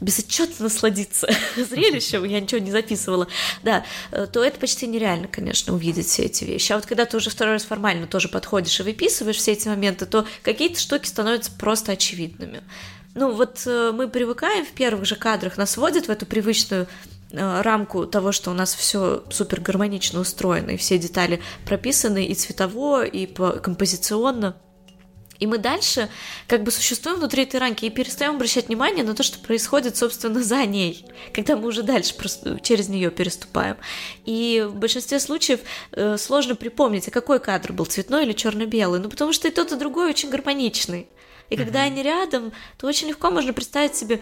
безотчетно насладиться <laughs> зрелищем, я ничего не записывала, да, э, то это почти нереально, конечно, увидеть все эти вещи. А вот когда ты уже второй раз формально тоже подходишь и выписываешь все эти моменты, то какие-то штуки становятся просто очевидными. Ну, вот э, мы привыкаем в первых же кадрах, нас вводят в эту привычную э, рамку того, что у нас все супер гармонично устроено, и все детали прописаны и цветово, и по композиционно. И мы дальше как бы существуем внутри этой рамки и перестаем обращать внимание на то, что происходит, собственно, за ней, когда мы уже дальше через нее переступаем. И в большинстве случаев э, сложно припомнить, а какой кадр был, цветной или черно-белый, ну потому что и тот, и другой очень гармоничный. И когда они рядом, то очень легко можно представить себе,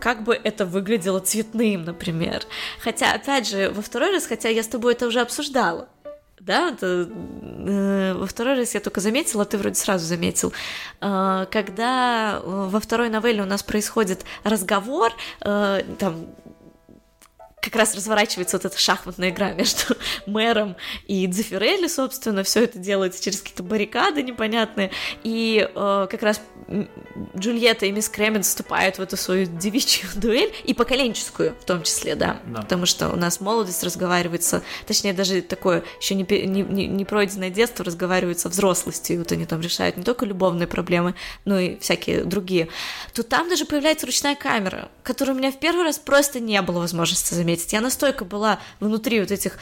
как бы это выглядело цветным, например. Хотя, опять же, во второй раз, хотя я с тобой это уже обсуждала, да, это, э, во второй раз я только заметила, ты вроде сразу заметил, э, когда во второй новелле у нас происходит разговор, э, там как раз разворачивается вот эта шахматная игра между <laughs> мэром и Дзефирелли, собственно, все это делается через какие-то баррикады непонятные, и э, как раз Джульетта и мисс Кремен вступают в эту свою девичью <laughs> дуэль, и поколенческую в том числе, да, да. потому что у нас молодость разговаривается, точнее, даже такое еще не, не, не, не пройденное детство разговаривается взрослостью, и вот они там решают не только любовные проблемы, но и всякие другие, то там даже появляется ручная камера, которую у меня в первый раз просто не было возможности заметить заметить. Я настолько была внутри вот этих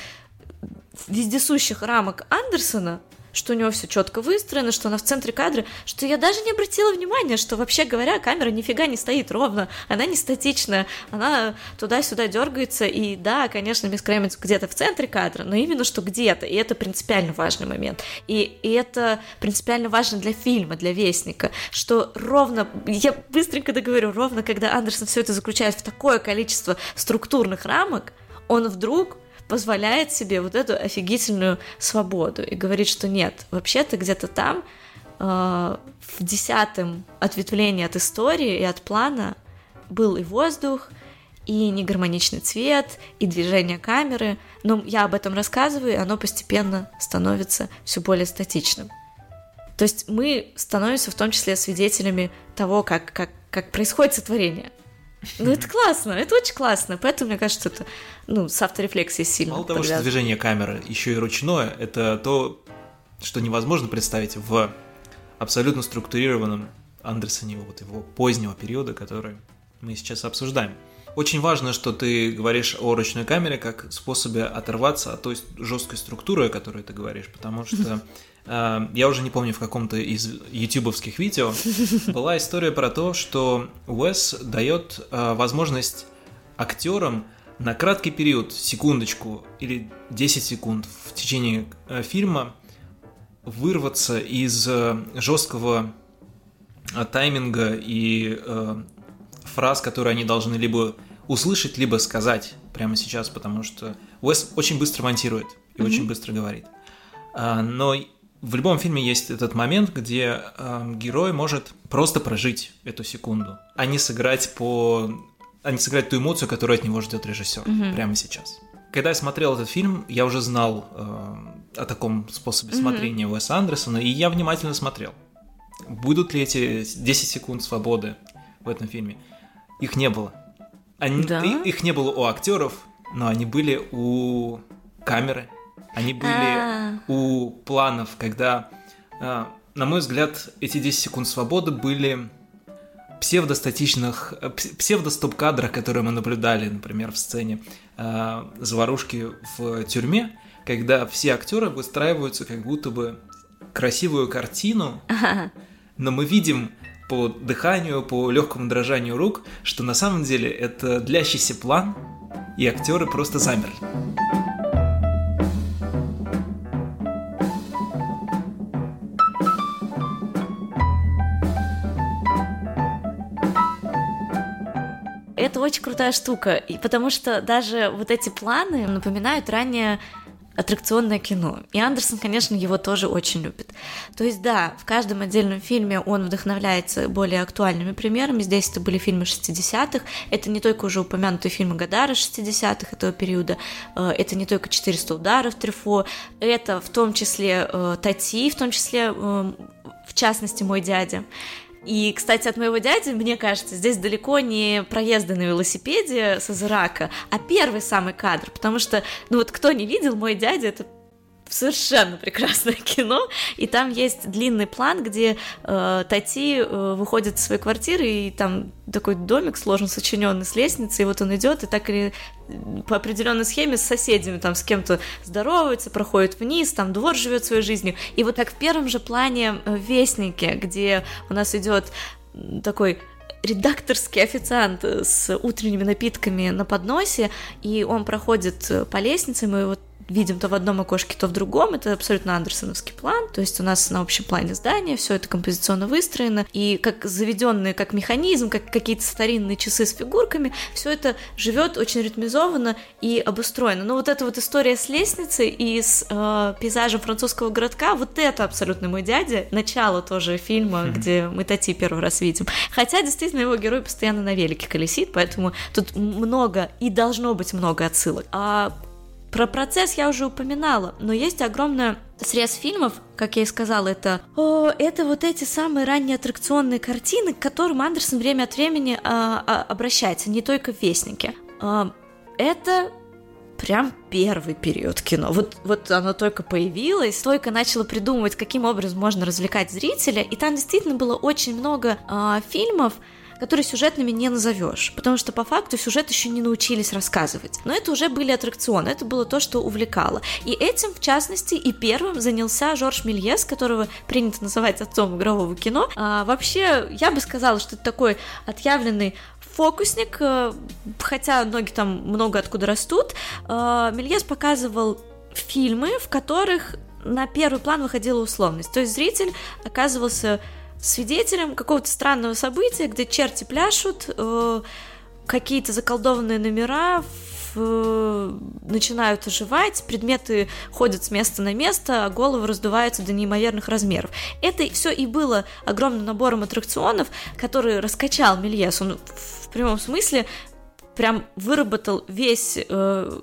вездесущих рамок Андерсона, что у него все четко выстроено, что она в центре кадра, что я даже не обратила внимания, что вообще говоря, камера нифига не стоит ровно, она не статичная, она туда-сюда дергается, и да, конечно, мисс Кремец где-то в центре кадра, но именно что где-то, и это принципиально важный момент. И, и это принципиально важно для фильма, для Вестника, что ровно, я быстренько договорю, ровно когда Андерсон все это заключает в такое количество структурных рамок, он вдруг позволяет себе вот эту офигительную свободу и говорит, что нет, вообще-то где-то там э, в десятом ответвлении от истории и от плана был и воздух, и негармоничный цвет, и движение камеры, но я об этом рассказываю, и оно постепенно становится все более статичным. То есть мы становимся в том числе свидетелями того, как, как, как происходит сотворение. Ну, это классно, это очень классно. Поэтому, мне кажется, это ну, с авторефлексией сильно. Мало того, что движение камеры еще и ручное, это то, что невозможно представить в абсолютно структурированном Андерсоне вот его позднего периода, который мы сейчас обсуждаем. Очень важно, что ты говоришь о ручной камере как способе оторваться от той жесткой структуры, о которой ты говоришь, потому <laughs> что я уже не помню, в каком-то из ютубовских видео <laughs> была история про то, что Уэс дает э, возможность актерам на краткий период, секундочку или 10 секунд в течение э, фильма вырваться из э, жесткого тайминга и фраз, которые они должны либо услышать, либо сказать прямо сейчас, потому что Уэс очень быстро монтирует и mm-hmm. очень быстро говорит. Но в любом фильме есть этот момент, где э, герой может просто прожить эту секунду, а не сыграть по, а не сыграть ту эмоцию, которую от него ждет режиссер mm-hmm. прямо сейчас. Когда я смотрел этот фильм, я уже знал э, о таком способе mm-hmm. смотрения Уэса Андерсона, и я внимательно смотрел. Будут ли эти 10 секунд свободы в этом фильме? Их не было. Они, да? Их не было у актеров, но они были у камеры, они были А-а-а. у планов, когда, а, на мой взгляд, эти 10 секунд свободы были псевдостатичных, э, псевдостоп-кадрах, которые мы наблюдали, например, в сцене э, заварушки в тюрьме, когда все актеры выстраиваются как будто бы красивую картину, <laughs> но мы видим по дыханию, по легкому дрожанию рук, что на самом деле это длящийся план, и актеры просто замерли. Это очень крутая штука, и потому что даже вот эти планы напоминают ранее аттракционное кино. И Андерсон, конечно, его тоже очень любит. То есть, да, в каждом отдельном фильме он вдохновляется более актуальными примерами. Здесь это были фильмы 60-х. Это не только уже упомянутые фильмы Гадара 60-х этого периода. Э, это не только «400 ударов» Трефо. Это в том числе э, Тати, в том числе, э, в частности, «Мой дядя». И, кстати, от моего дяди, мне кажется, здесь далеко не проезды на велосипеде с Азерака, а первый самый кадр, потому что, ну вот кто не видел, мой дядя, это совершенно прекрасное <laughs> кино, и там есть длинный план, где э, Тати э, выходит из своей квартиры, и там такой домик сложно сочиненный с лестницей, и вот он идет, и так или по определенной схеме с соседями, там с кем-то здоровается, проходит вниз, там двор живет своей жизнью, и вот так в первом же плане э, Вестники, где у нас идет такой редакторский официант с утренними напитками на подносе, и он проходит э, по лестнице, мы вот видим то в одном окошке, то в другом. Это абсолютно андерсоновский план. То есть у нас на общем плане здания все это композиционно выстроено. И как заведенные, как механизм, как какие-то старинные часы с фигурками, все это живет очень ритмизованно и обустроено. Но вот эта вот история с лестницей и с э, пейзажем французского городка, вот это абсолютно мой дядя. Начало тоже фильма, mm-hmm. где мы Тати первый раз видим. Хотя действительно его герой постоянно на велике колесит, поэтому тут много и должно быть много отсылок. А про процесс я уже упоминала, но есть огромное срез фильмов, как я и сказала, это, о, это вот эти самые ранние аттракционные картины, к которым Андерсон время от времени а, а, обращается, не только в Вестнике. А, это прям первый период кино. Вот, вот оно только появилось, только начало придумывать, каким образом можно развлекать зрителя, и там действительно было очень много а, фильмов, которые сюжетными не назовешь, потому что по факту сюжет еще не научились рассказывать. Но это уже были аттракционы, это было то, что увлекало. И этим, в частности, и первым занялся Жорж Мельес, которого принято называть отцом игрового кино. А, вообще, я бы сказала, что это такой отъявленный фокусник, э, хотя ноги там много откуда растут. А, Мельес показывал фильмы, в которых на первый план выходила условность. То есть зритель оказывался свидетелем какого-то странного события, где черти пляшут, э, какие-то заколдованные номера э, начинают оживать, предметы ходят с места на место, а головы раздуваются до неимоверных размеров. Это все и было огромным набором аттракционов, который раскачал Мельес. Он в прямом смысле прям выработал весь э,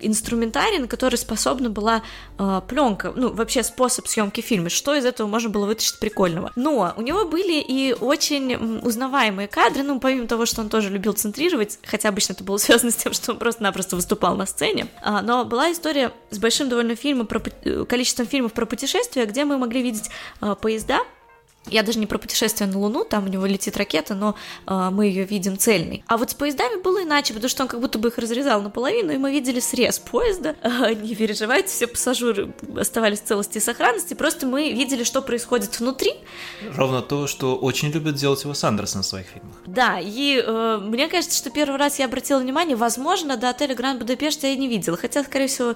инструментарий, на который способна была э, пленка, ну, вообще способ съемки фильма, что из этого можно было вытащить прикольного. Но у него были и очень узнаваемые кадры, ну, помимо того, что он тоже любил центрировать, хотя обычно это было <laughs> связано с тем, что он просто-напросто выступал на сцене, а, но была история с большим довольно фильмом про, э, количеством фильмов про путешествия, где мы могли видеть э, поезда, я даже не про путешествие на Луну, там у него летит ракета, но э, мы ее видим цельной. А вот с поездами было иначе, потому что он как будто бы их разрезал наполовину, и мы видели срез поезда. Э, <laughs> не переживайте, все пассажиры оставались в целости и сохранности, просто мы видели, что происходит внутри. Ровно то, что очень любит делать его Сандерсон в своих фильмах. Да, и э, мне кажется, что первый раз я обратила внимание, возможно, до отеля Гранд Будапешт я и не видела, хотя, скорее всего,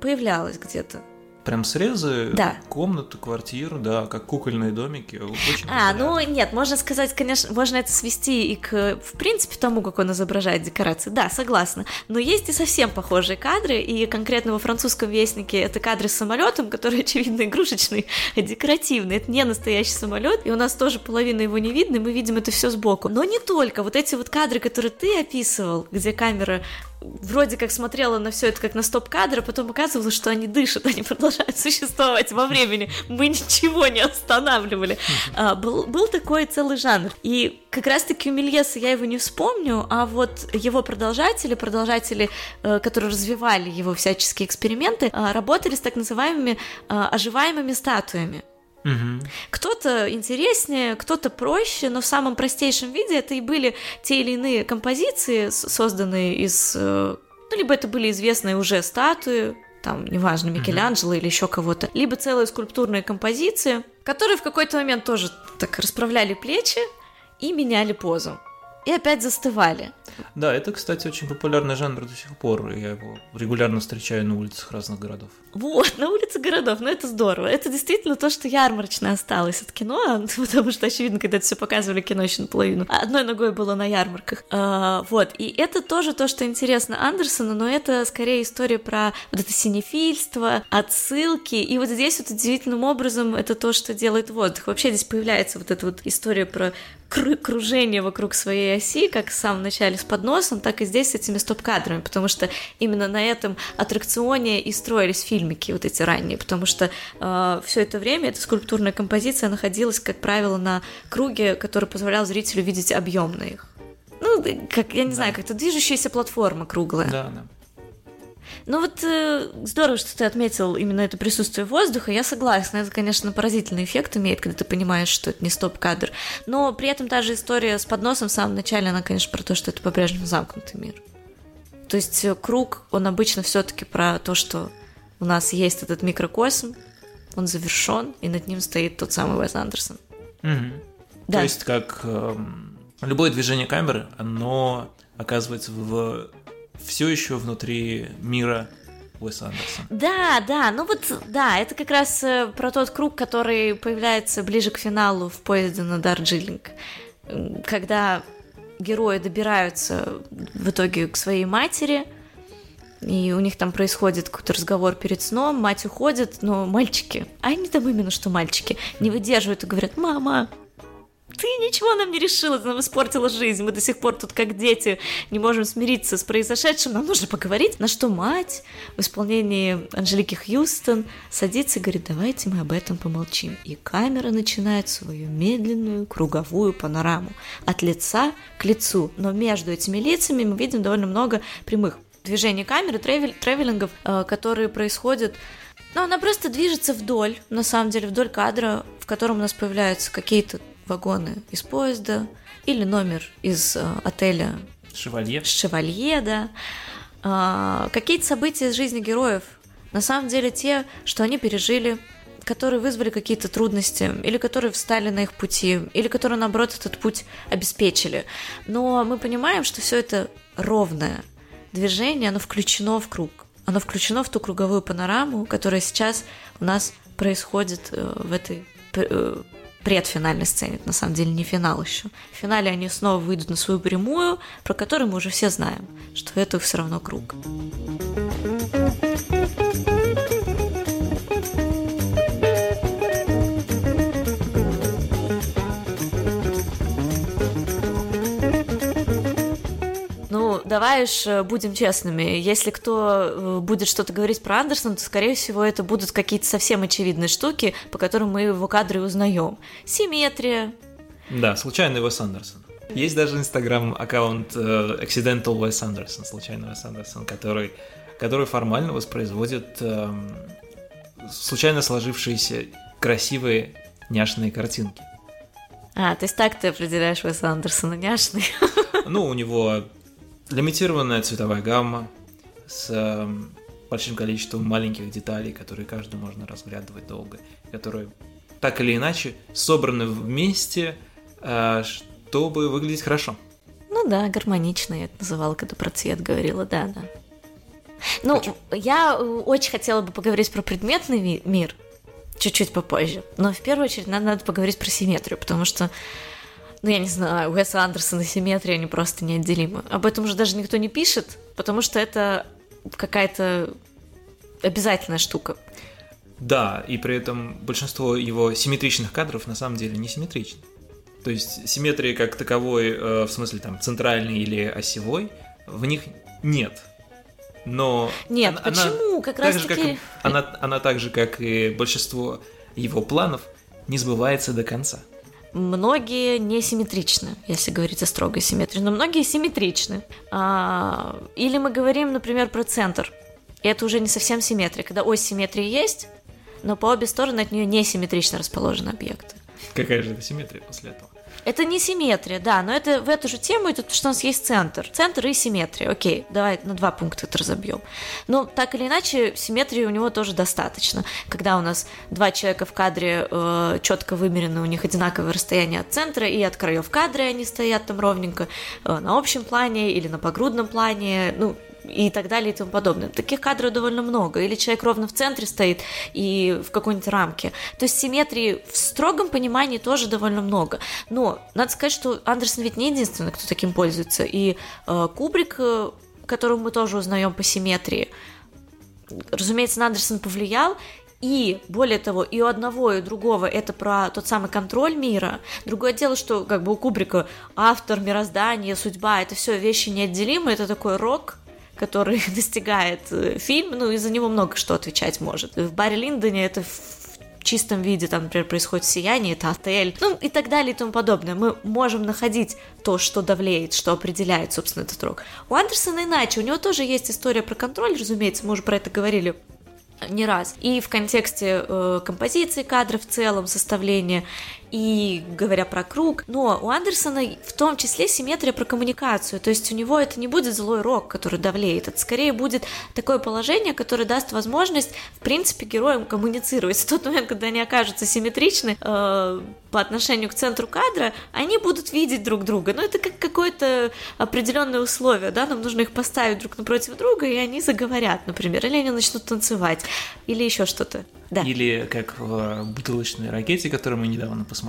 появлялась где-то. Прям срезы, да. комнаты, квартиры, да, как кукольные домики. Очень а, ну нет, можно сказать, конечно, можно это свести и к, в принципе, тому, как он изображает декорации. Да, согласна. Но есть и совсем похожие кадры, и конкретно во французском вестнике это кадры с самолетом, который, очевидно, игрушечный, <laughs> декоративный. Это не настоящий самолет, и у нас тоже половина его не видно, и мы видим это все сбоку. Но не только. Вот эти вот кадры, которые ты описывал, где камера вроде как смотрела на все это как на стоп-кадр, а потом оказывалось, что они дышат, <laughs> они продолжают существовать во времени. Мы ничего не останавливали. А, был, был такой целый жанр. И как раз-таки у Мельеса я его не вспомню, а вот его продолжатели, продолжатели, э, которые развивали его всяческие эксперименты, а, работали с так называемыми а, оживаемыми статуями. Угу. Кто-то интереснее, кто-то проще, но в самом простейшем виде это и были те или иные композиции, созданные из... Э, ну, либо это были известные уже статуи, там, неважно, Микеланджело mm или еще кого-то, либо целые скульптурные композиции, которые в какой-то момент тоже так расправляли плечи и меняли позу и опять застывали. Да, это, кстати, очень популярный жанр до сих пор. Я его регулярно встречаю на улицах разных городов. Вот, на улице городов, ну это здорово. Это действительно то, что ярмарочно осталось от кино, <laughs> потому что, очевидно, когда это все показывали кино еще наполовину, одной ногой было на ярмарках. А, вот, и это тоже то, что интересно Андерсону, но это скорее история про вот это синефильство, отсылки, и вот здесь вот удивительным образом это то, что делает воздух. Вообще здесь появляется вот эта вот история про кружение вокруг своей оси, как в самом начале с подносом, так и здесь с этими стоп-кадрами, потому что именно на этом аттракционе и строились фильмики вот эти ранние, потому что э, все это время эта скульптурная композиция находилась, как правило, на круге, который позволял зрителю видеть объемно их. Ну, как, я не да. знаю, как-то движущаяся платформа круглая. Да, да. Ну вот э, здорово, что ты отметил именно это присутствие воздуха. Я согласна, это, конечно, поразительный эффект имеет, когда ты понимаешь, что это не стоп-кадр. Но при этом та же история с подносом в самом начале, она, конечно, про то, что это по-прежнему замкнутый мир. То есть э, круг, он обычно все-таки про то, что у нас есть этот микрокосм, он завершен, и над ним стоит тот самый Уэс Андерсон. Угу. Да. То есть как э, любое движение камеры, оно оказывается в все еще внутри мира Уэса Андерсона. Да, да, ну вот, да, это как раз э, про тот круг, который появляется ближе к финалу в поезде на Дарджилинг, когда герои добираются в итоге к своей матери, и у них там происходит какой-то разговор перед сном, мать уходит, но мальчики, а они там именно что мальчики, не выдерживают и говорят, мама, ты ничего нам не решила, нам испортила жизнь, мы до сих пор тут как дети не можем смириться с произошедшим, нам нужно поговорить. На что мать в исполнении Анжелики Хьюстон садится и говорит, давайте мы об этом помолчим. И камера начинает свою медленную круговую панораму от лица к лицу. Но между этими лицами мы видим довольно много прямых движений камеры, тревел, тревелингов, э, которые происходят но она просто движется вдоль, на самом деле, вдоль кадра, в котором у нас появляются какие-то вагоны из поезда или номер из э, отеля Шевалье. Шевалье, да. А, какие-то события из жизни героев. На самом деле те, что они пережили, которые вызвали какие-то трудности, или которые встали на их пути, или которые, наоборот, этот путь обеспечили. Но мы понимаем, что все это ровное движение, оно включено в круг. Оно включено в ту круговую панораму, которая сейчас у нас происходит э, в этой э, предфинальной сцене, это на самом деле не финал еще. В финале они снова выйдут на свою прямую, про которую мы уже все знаем, что это все равно круг. Давай знаешь, э, будем честными, если кто э, будет что-то говорить про Андерсона, то, скорее всего, это будут какие-то совсем очевидные штуки, по которым мы его кадры узнаем. Симметрия. Да, случайный Уэс Андерсон. Есть даже инстаграм-аккаунт uh, Accidental Wes Anderson, случайный Уэс Андерсон, который, который формально воспроизводит uh, случайно сложившиеся красивые няшные картинки. А, то есть так ты определяешь Уэса Андерсона, няшный? Ну, у него лимитированная цветовая гамма с э, большим количеством маленьких деталей, которые каждую можно разглядывать долго, которые так или иначе собраны вместе, э, чтобы выглядеть хорошо. Ну да, гармонично я это называла, когда про цвет говорила, да, да. Ну, Хочу. я э, очень хотела бы поговорить про предметный мир, чуть-чуть попозже. Но в первую очередь надо, надо поговорить про симметрию, потому что ну, я не знаю, Уэс Андерсон и симметрия, они просто неотделимы. Об этом уже даже никто не пишет, потому что это какая-то обязательная штука. Да, и при этом большинство его симметричных кадров на самом деле не симметричны. То есть симметрии как таковой, э, в смысле там центральной или осевой, в них нет. Но нет, она, почему? Она, как раз таки... как, она, она так же, как и большинство его планов, не сбывается до конца. Многие не симметричны, если говорить о строгой симметрии, но многие симметричны. А, или мы говорим, например, про центр. И это уже не совсем симметрия, когда ось симметрии есть, но по обе стороны от нее не симметрично расположены объекты. Какая же это симметрия после этого? Это не симметрия, да, но это в эту же тему идет, что у нас есть центр. Центр и симметрия. Окей, давай на два пункта это разобьем. Но так или иначе, симметрии у него тоже достаточно. Когда у нас два человека в кадре э, четко вымерены, у них одинаковое расстояние от центра и от краев кадра, они стоят там ровненько э, на общем плане или на погрудном плане. Ну, и так далее и тому подобное. Таких кадров довольно много. Или человек ровно в центре стоит и в какой-нибудь рамке. То есть симметрии в строгом понимании тоже довольно много. Но надо сказать, что Андерсон ведь не единственный, кто таким пользуется. И э, Кубрик, э, которого мы тоже узнаем по симметрии, разумеется, на Андерсон повлиял, и, более того, и у одного, и у другого это про тот самый контроль мира. Другое дело, что как бы у Кубрика автор, мироздание, судьба, это все вещи неотделимые, это такой рок, который <laughs> достигает э, фильм, ну, из-за него много что отвечать может. В Барри Линдоне это в чистом виде, там, например, происходит сияние, это отель, ну и так далее и тому подобное. Мы можем находить то, что давлеет, что определяет, собственно, этот рок. У Андерсона иначе, у него тоже есть история про контроль, разумеется, мы уже про это говорили не раз. И в контексте э, композиции кадров в целом, составления, и говоря про круг. Но у Андерсона в том числе симметрия про коммуникацию. То есть у него это не будет злой рок, который давлеет. Это скорее будет такое положение, которое даст возможность, в принципе, героям коммуницировать. В тот момент, когда они окажутся симметричны э, по отношению к центру кадра, они будут видеть друг друга. Но это как какое-то определенное условие, да, нам нужно их поставить друг напротив друга, и они заговорят, например, или они начнут танцевать, или еще что-то. Да. Или как в бутылочной ракете, которую мы недавно посмотрели,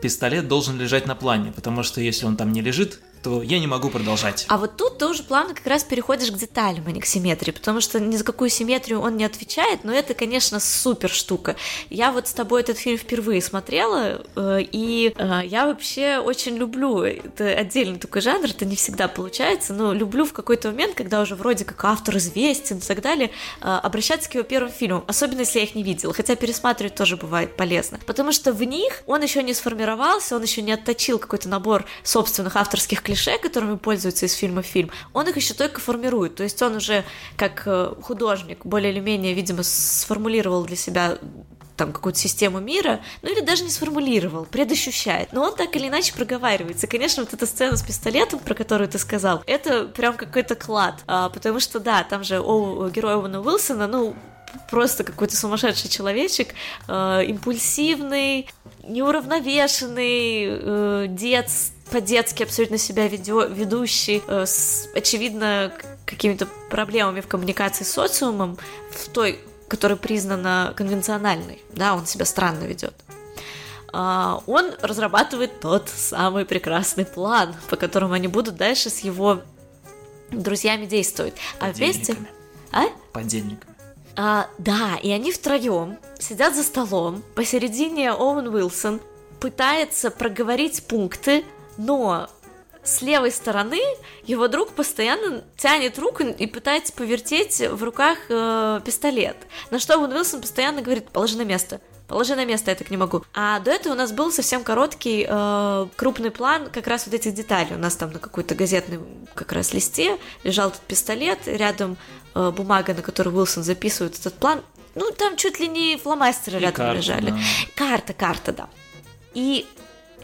пистолет должен лежать на плане, потому что если он там не лежит, то я не могу продолжать. А вот тут ты уже плавно как раз переходишь к деталям, а не к симметрии, потому что ни за какую симметрию он не отвечает, но это, конечно, супер штука. Я вот с тобой этот фильм впервые смотрела, э, и э, я вообще очень люблю, это отдельный такой жанр, это не всегда получается, но люблю в какой-то момент, когда уже вроде как автор известен и так далее, э, обращаться к его первым фильмам, особенно если я их не видела, хотя пересматривать тоже бывает полезно, потому что в них он еще не сформировался, он еще не отточил какой-то набор собственных авторских клише, которыми пользуются из фильма в фильм, он их еще только формирует. То есть он уже как э, художник более или менее, видимо, сформулировал для себя там какую-то систему мира, ну или даже не сформулировал, предощущает. Но он так или иначе проговаривается. И, конечно, вот эта сцена с пистолетом, про которую ты сказал, это прям какой-то клад. А, потому что, да, там же у героя Оуэна Уилсона, ну, просто какой-то сумасшедший человечек, э, импульсивный, неуравновешенный, э, детский, по-детски абсолютно себя ведё, ведущий, э, с, очевидно, какими-то проблемами в коммуникации с социумом, в той, которая признана конвенциональной, да, он себя странно ведет. Uh, он разрабатывает тот самый прекрасный план, по которому они будут дальше с его друзьями действовать. А вместе... А? Подельниками. А, да, и они втроем сидят за столом, посередине Оуэн Уилсон пытается проговорить пункты, но с левой стороны его друг постоянно тянет руку и пытается повертеть в руках э, пистолет. На что Уилсон постоянно говорит, положи на место, положи на место, я так не могу. А до этого у нас был совсем короткий э, крупный план как раз вот этих деталей. У нас там на какой-то газетной как раз листе лежал этот пистолет, рядом э, бумага, на которой Уилсон записывает этот план. Ну, там чуть ли не фломастеры И рядом карта, лежали. да. Карта, карта, да. И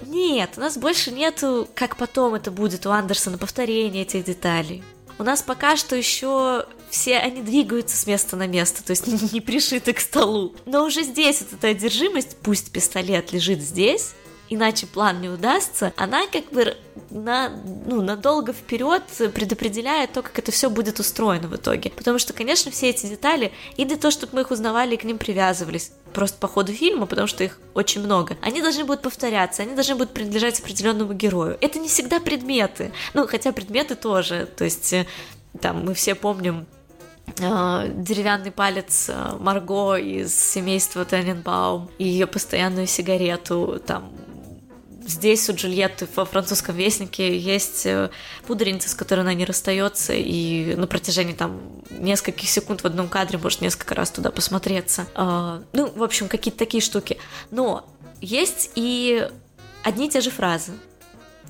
нет, у нас больше нету, как потом это будет у Андерсона, повторения этих деталей. У нас пока что еще все они двигаются с места на место, то есть <laughs> не пришиты к столу. Но уже здесь вот эта одержимость, пусть пистолет лежит здесь, иначе план не удастся, она как бы на, ну, надолго вперед предопределяет то, как это все будет устроено в итоге. Потому что, конечно, все эти детали, и для того, чтобы мы их узнавали и к ним привязывались, просто по ходу фильма, потому что их очень много, они должны будут повторяться, они должны будут принадлежать определенному герою. Это не всегда предметы, ну, хотя предметы тоже, то есть э, там мы все помним э, деревянный палец э, Марго из семейства Тененбаум и ее постоянную сигарету, там Здесь у Джульетты во французском вестнике есть э, пудреница, с которой она не расстается, и на протяжении там нескольких секунд в одном кадре может несколько раз туда посмотреться. А, ну, в общем, какие-то такие штуки. Но есть и одни и те же фразы,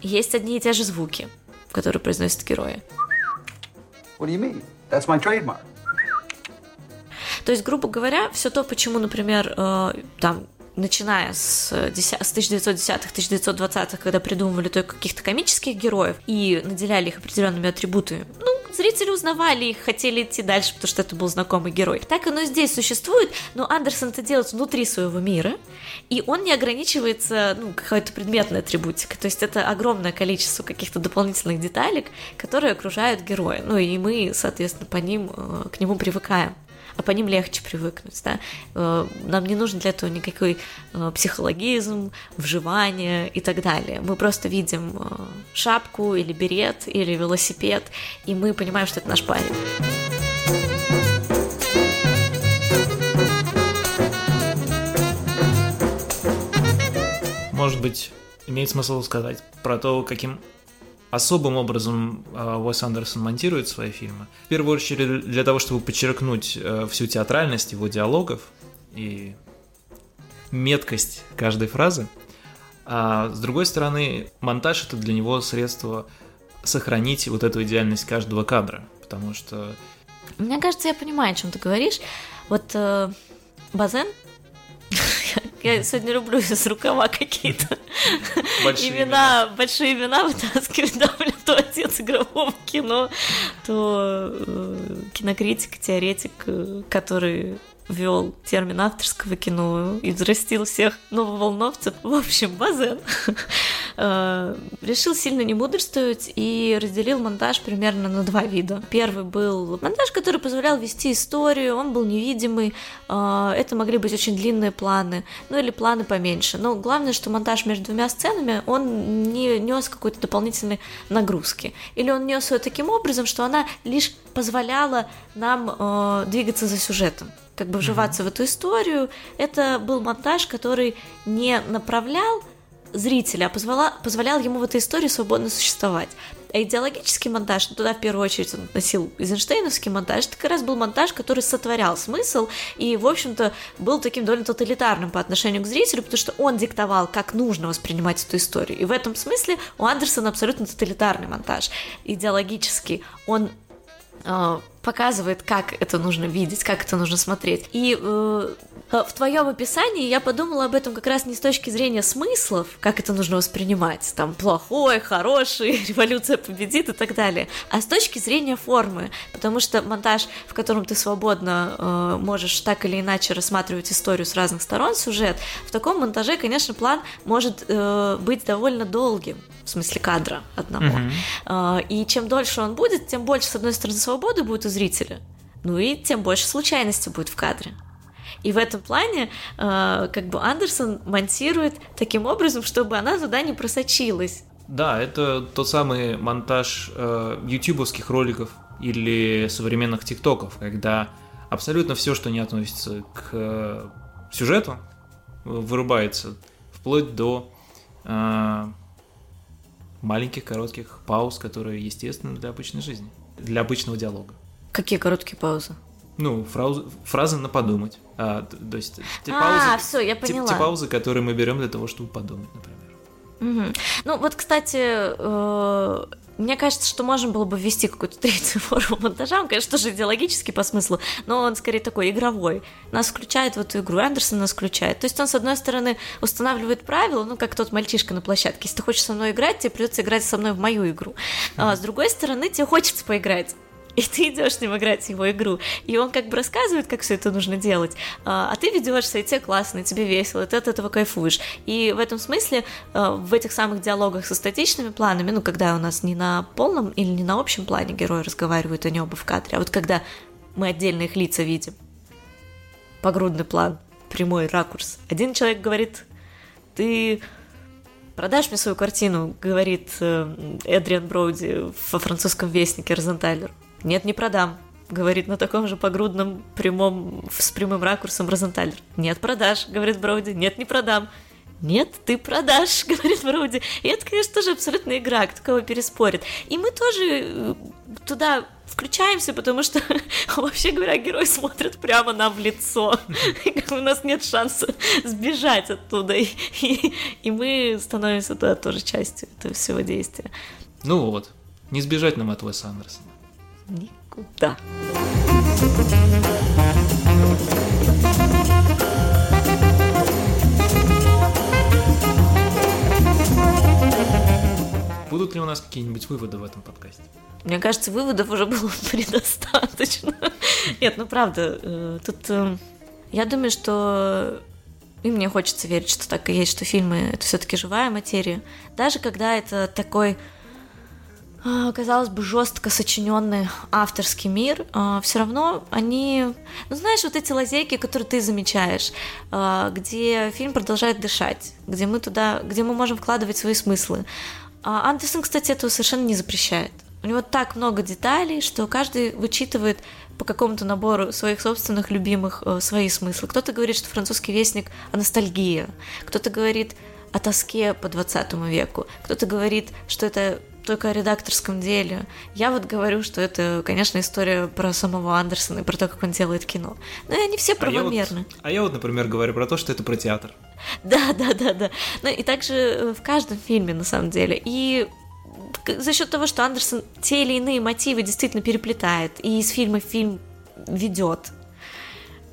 есть одни и те же звуки, которые произносят герои. What do you mean? That's my trademark. То есть, грубо говоря, все то, почему, например, э, там начиная с, 10, с 1910-х, 1920-х, когда придумывали только каких-то комических героев и наделяли их определенными атрибутами, ну, зрители узнавали их, хотели идти дальше, потому что это был знакомый герой. Так оно и здесь существует, но Андерсон это делает внутри своего мира, и он не ограничивается, ну, какой-то предметной атрибутикой, то есть это огромное количество каких-то дополнительных деталек, которые окружают героя, ну, и мы, соответственно, по ним, э, к нему привыкаем а по ним легче привыкнуть, да. Э, Нам не нужен для этого никакой э, психологизм, вживание и так далее. Мы просто видим э, шапку или берет или велосипед, и мы понимаем, что это наш парень. Может быть, имеет смысл сказать про то, каким особым образом э, Уэс Андерсон монтирует свои фильмы. В первую очередь для того, чтобы подчеркнуть э, всю театральность его диалогов и меткость каждой фразы. А с другой стороны, монтаж это для него средство сохранить вот эту идеальность каждого кадра, потому что Мне кажется, я понимаю, о чем ты говоришь. Вот э, Базен, я сегодня люблю из рукава какие-то большие имена, большие имена вытаскивать, <laughs> да, блин, то отец игрового кино, то э, кинокритик, теоретик, э, который ввел термин авторского кино и взрастил всех нововолновцев. В общем, Базен э, решил сильно не мудрствовать и разделил монтаж примерно на два вида. Первый был монтаж, который позволял вести историю, он был невидимый, э, это могли быть очень длинные планы, ну или планы поменьше. Но главное, что монтаж между двумя сценами, он не нес какой-то дополнительной нагрузки. Или он нес ее таким образом, что она лишь позволяла нам э, двигаться за сюжетом как бы вживаться в эту историю. Это был монтаж, который не направлял зрителя, а позвола, позволял ему в этой истории свободно существовать. А идеологический монтаж, ну, туда в первую очередь он носил Эйзенштейновский монтаж, это как раз был монтаж, который сотворял смысл и, в общем-то, был таким довольно тоталитарным по отношению к зрителю, потому что он диктовал, как нужно воспринимать эту историю. И в этом смысле у Андерсона абсолютно тоталитарный монтаж. Идеологический. Он э, показывает, как это нужно видеть, как это нужно смотреть. И э, в твоем описании я подумала об этом как раз не с точки зрения смыслов, как это нужно воспринимать, там плохой, хороший, <laughs> революция победит и так далее, а с точки зрения формы, потому что монтаж, в котором ты свободно э, можешь так или иначе рассматривать историю с разных сторон, сюжет, в таком монтаже, конечно, план может э, быть довольно долгим, в смысле кадра одного. Э, и чем дольше он будет, тем больше, с одной стороны, свободы будет зрителя, ну и тем больше случайности будет в кадре. И в этом плане э, как бы Андерсон монтирует таким образом, чтобы она туда не просочилась. Да, это тот самый монтаж э, ютубовских роликов или современных тиктоков, когда абсолютно все, что не относится к э, сюжету, вырубается, вплоть до э, маленьких коротких пауз, которые естественны для обычной жизни, для обычного диалога. Какие короткие паузы? Ну, фразы, фразы на подумать. А, то есть те А, паузы, всё, я те- поняла. те паузы, которые мы берем для того, чтобы подумать, например. Мгм. Ну, вот, кстати, э, мне кажется, что можно было бы ввести какую-то третью <laughs> форму монтажа. Он, конечно, тоже идеологический по смыслу, но он скорее такой игровой. Нас включает в эту игру, Андерсон нас включает. То есть он, с одной стороны, устанавливает правила, ну, как тот мальчишка на площадке. Если ты хочешь со мной играть, тебе придется играть со мной в мою игру. А с другой стороны, тебе хочется поиграть. <laughs> И ты идешь с ним играть его игру. И он как бы рассказывает, как все это нужно делать. А а ты ведешься, и тебе классно, и тебе весело, и ты от этого кайфуешь. И в этом смысле э, в этих самых диалогах со статичными планами, ну, когда у нас не на полном или не на общем плане герои разговаривают, они оба в кадре, а вот когда мы отдельно их лица видим, погрудный план, прямой ракурс. Один человек говорит, ты продашь мне свою картину, говорит э, Эдриан Броуди во французском вестнике Розенталер. Нет, не продам, говорит на таком же погрудном прямом, с прямым ракурсом Розенталер. Нет, продашь, говорит Броуди. Нет, не продам. Нет, ты продашь, <laughs> говорит Броуди. И это, конечно, тоже абсолютно игра, кто кого переспорит. И мы тоже э, туда включаемся, потому что, <laughs> вообще говоря, герой смотрит прямо нам в лицо. <laughs> У нас нет шанса сбежать оттуда. И, и- и мы становимся тогда тоже частью этого всего действия. Ну вот, не сбежать нам от Уэса Андерсона. Никуда. Будут ли у нас какие-нибудь выводы в этом подкасте? Мне кажется, выводов уже было <laughs> предостаточно. Нет, ну правда, э, тут э, я думаю, что и мне хочется верить, что так и есть, что фильмы это все-таки живая материя. Даже когда это такой, казалось бы, жестко сочиненный авторский мир, все равно они, ну знаешь, вот эти лазейки, которые ты замечаешь, а, где фильм продолжает дышать, где мы туда, где мы можем вкладывать свои смыслы. А Андерсон, кстати, этого совершенно не запрещает. У него так много деталей, что каждый вычитывает по какому-то набору своих собственных любимых э, свои смыслы. Кто-то говорит, что французский вестник о ностальгии, кто-то говорит о тоске по 20 веку, кто-то говорит, что это только о редакторском деле. Я вот говорю, что это, конечно, история про самого Андерсона и про то, как он делает кино. Но они все А я, вот, правомерны. а я вот, например, говорю про то, что это про театр. Да, <laughs> да, да, да. Ну и также э, в каждом фильме, на самом деле. И за счет того, что Андерсон те или иные мотивы действительно переплетает, и из фильма в фильм ведет.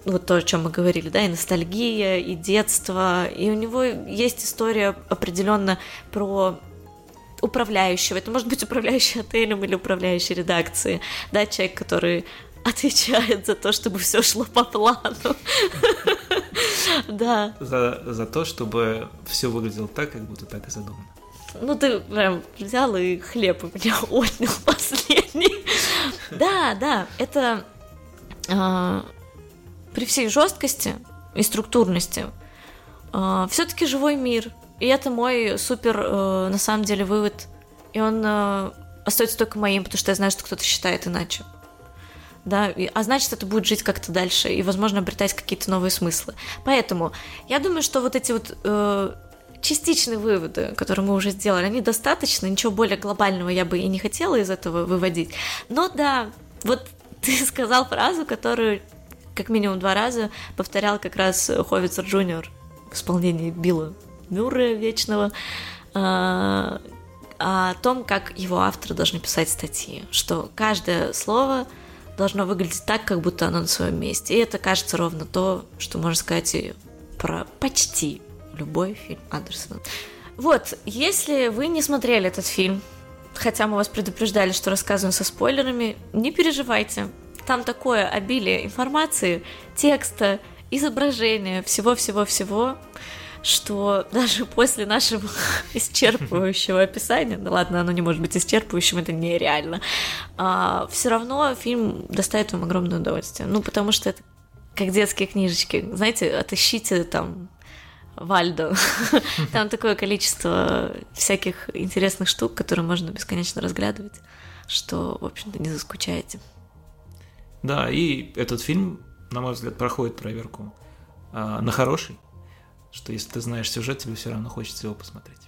Вот то, о чем мы говорили, да, и ностальгия, и детство, и у него есть история определенно про управляющего. Это может быть управляющий отелем или управляющий редакции, да, человек, который отвечает за то, чтобы все шло по плану. <laughs> Да. За, то, чтобы все выглядело так, как будто так и задумано. Ну, ты прям взял и хлеб у меня <laughs> отнял последний. Да, да, это а, при всей жесткости и структурности все-таки живой мир. И это мой супер, э, на самом деле, вывод. И он э, остается только моим, потому что я знаю, что кто-то считает иначе. Да, и- а значит, это будет жить как-то дальше и, возможно, обретать какие-то новые смыслы. Поэтому я думаю, что вот эти вот э, частичные выводы, которые мы уже сделали, они достаточно, ничего более глобального я бы и не хотела из этого выводить. Но да, вот <laughs> ты сказал фразу, которую как минимум два раза повторял как раз Ховицер Джуниор в исполнении Билла Мюррея вечного, а, о том, как его авторы должны писать статьи, что каждое слово должно выглядеть так, как будто оно на своем месте. И это кажется ровно то, что можно сказать и про почти любой фильм Андерсона. Вот, если вы не смотрели этот фильм, хотя мы вас предупреждали, что рассказываем со спойлерами, не переживайте. Там такое обилие информации, текста, изображения, всего-всего-всего, что даже после нашего <laughs> исчерпывающего описания, да ладно, оно не может быть исчерпывающим, это нереально, а, все равно фильм доставит вам огромное удовольствие. Ну, потому что это как детские книжечки. Знаете, отыщите там Вальдо. <laughs> Там такое количество всяких интересных штук, которые можно бесконечно разглядывать, что, в общем-то, не заскучаете. Да, и этот фильм, на мой взгляд, проходит проверку а, на хороший, что если ты знаешь сюжет, тебе все равно хочется его посмотреть.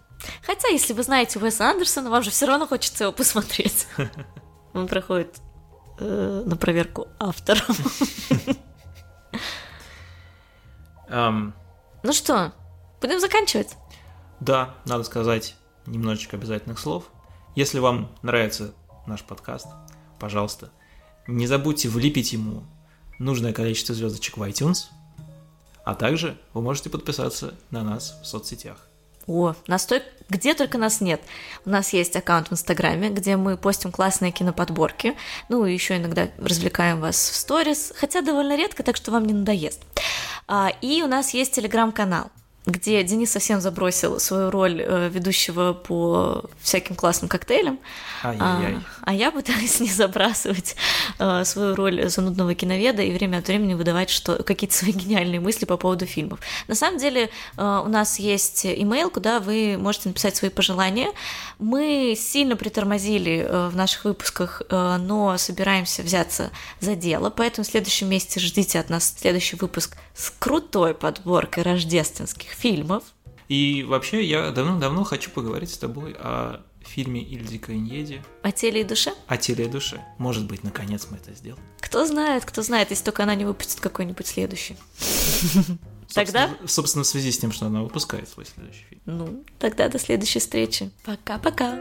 Хотя, если вы знаете Уэса Андерсона, вам же все равно хочется его посмотреть. <laughs> Он проходит э, на проверку автором. Эм, Ну что, будем заканчивать? Да, надо сказать немножечко обязательных слов. Если вам нравится наш подкаст, пожалуйста, не забудьте влепить ему нужное количество звездочек в iTunes, а также вы можете подписаться на нас в соцсетях. О, нас той- где только нас нет. У нас есть аккаунт в Инстаграме, где мы постим классные киноподборки. Ну, и еще иногда развлекаем вас в сторис, хотя довольно редко, так что вам не надоест. А, и у нас есть Телеграм-канал где Денис совсем забросил свою роль э, ведущего по всяким классным коктейлям, Ай-яй-яй. а, а я пытаюсь <laughs> не забрасывать э, свою роль занудного киноведа и время от времени выдавать что, какие-то свои <laughs> гениальные мысли по поводу фильмов. На самом деле э, у нас есть имейл, куда вы можете написать свои пожелания. Мы сильно притормозили в наших выпусках, но собираемся взяться за дело, поэтому в следующем месяце ждите от нас следующий выпуск с крутой подборкой рождественских фильмов. И вообще, я давно-давно хочу поговорить с тобой о фильме Ильди Каньеди О теле и душе? «О теле и душе». Может быть, наконец мы это сделаем. Кто знает, кто знает, если только она не выпустит какой-нибудь следующий. <laughs> Тогда? Собственно, собственно, в связи с тем, что она выпускает свой следующий фильм. Ну, тогда до следующей встречи. Пока-пока.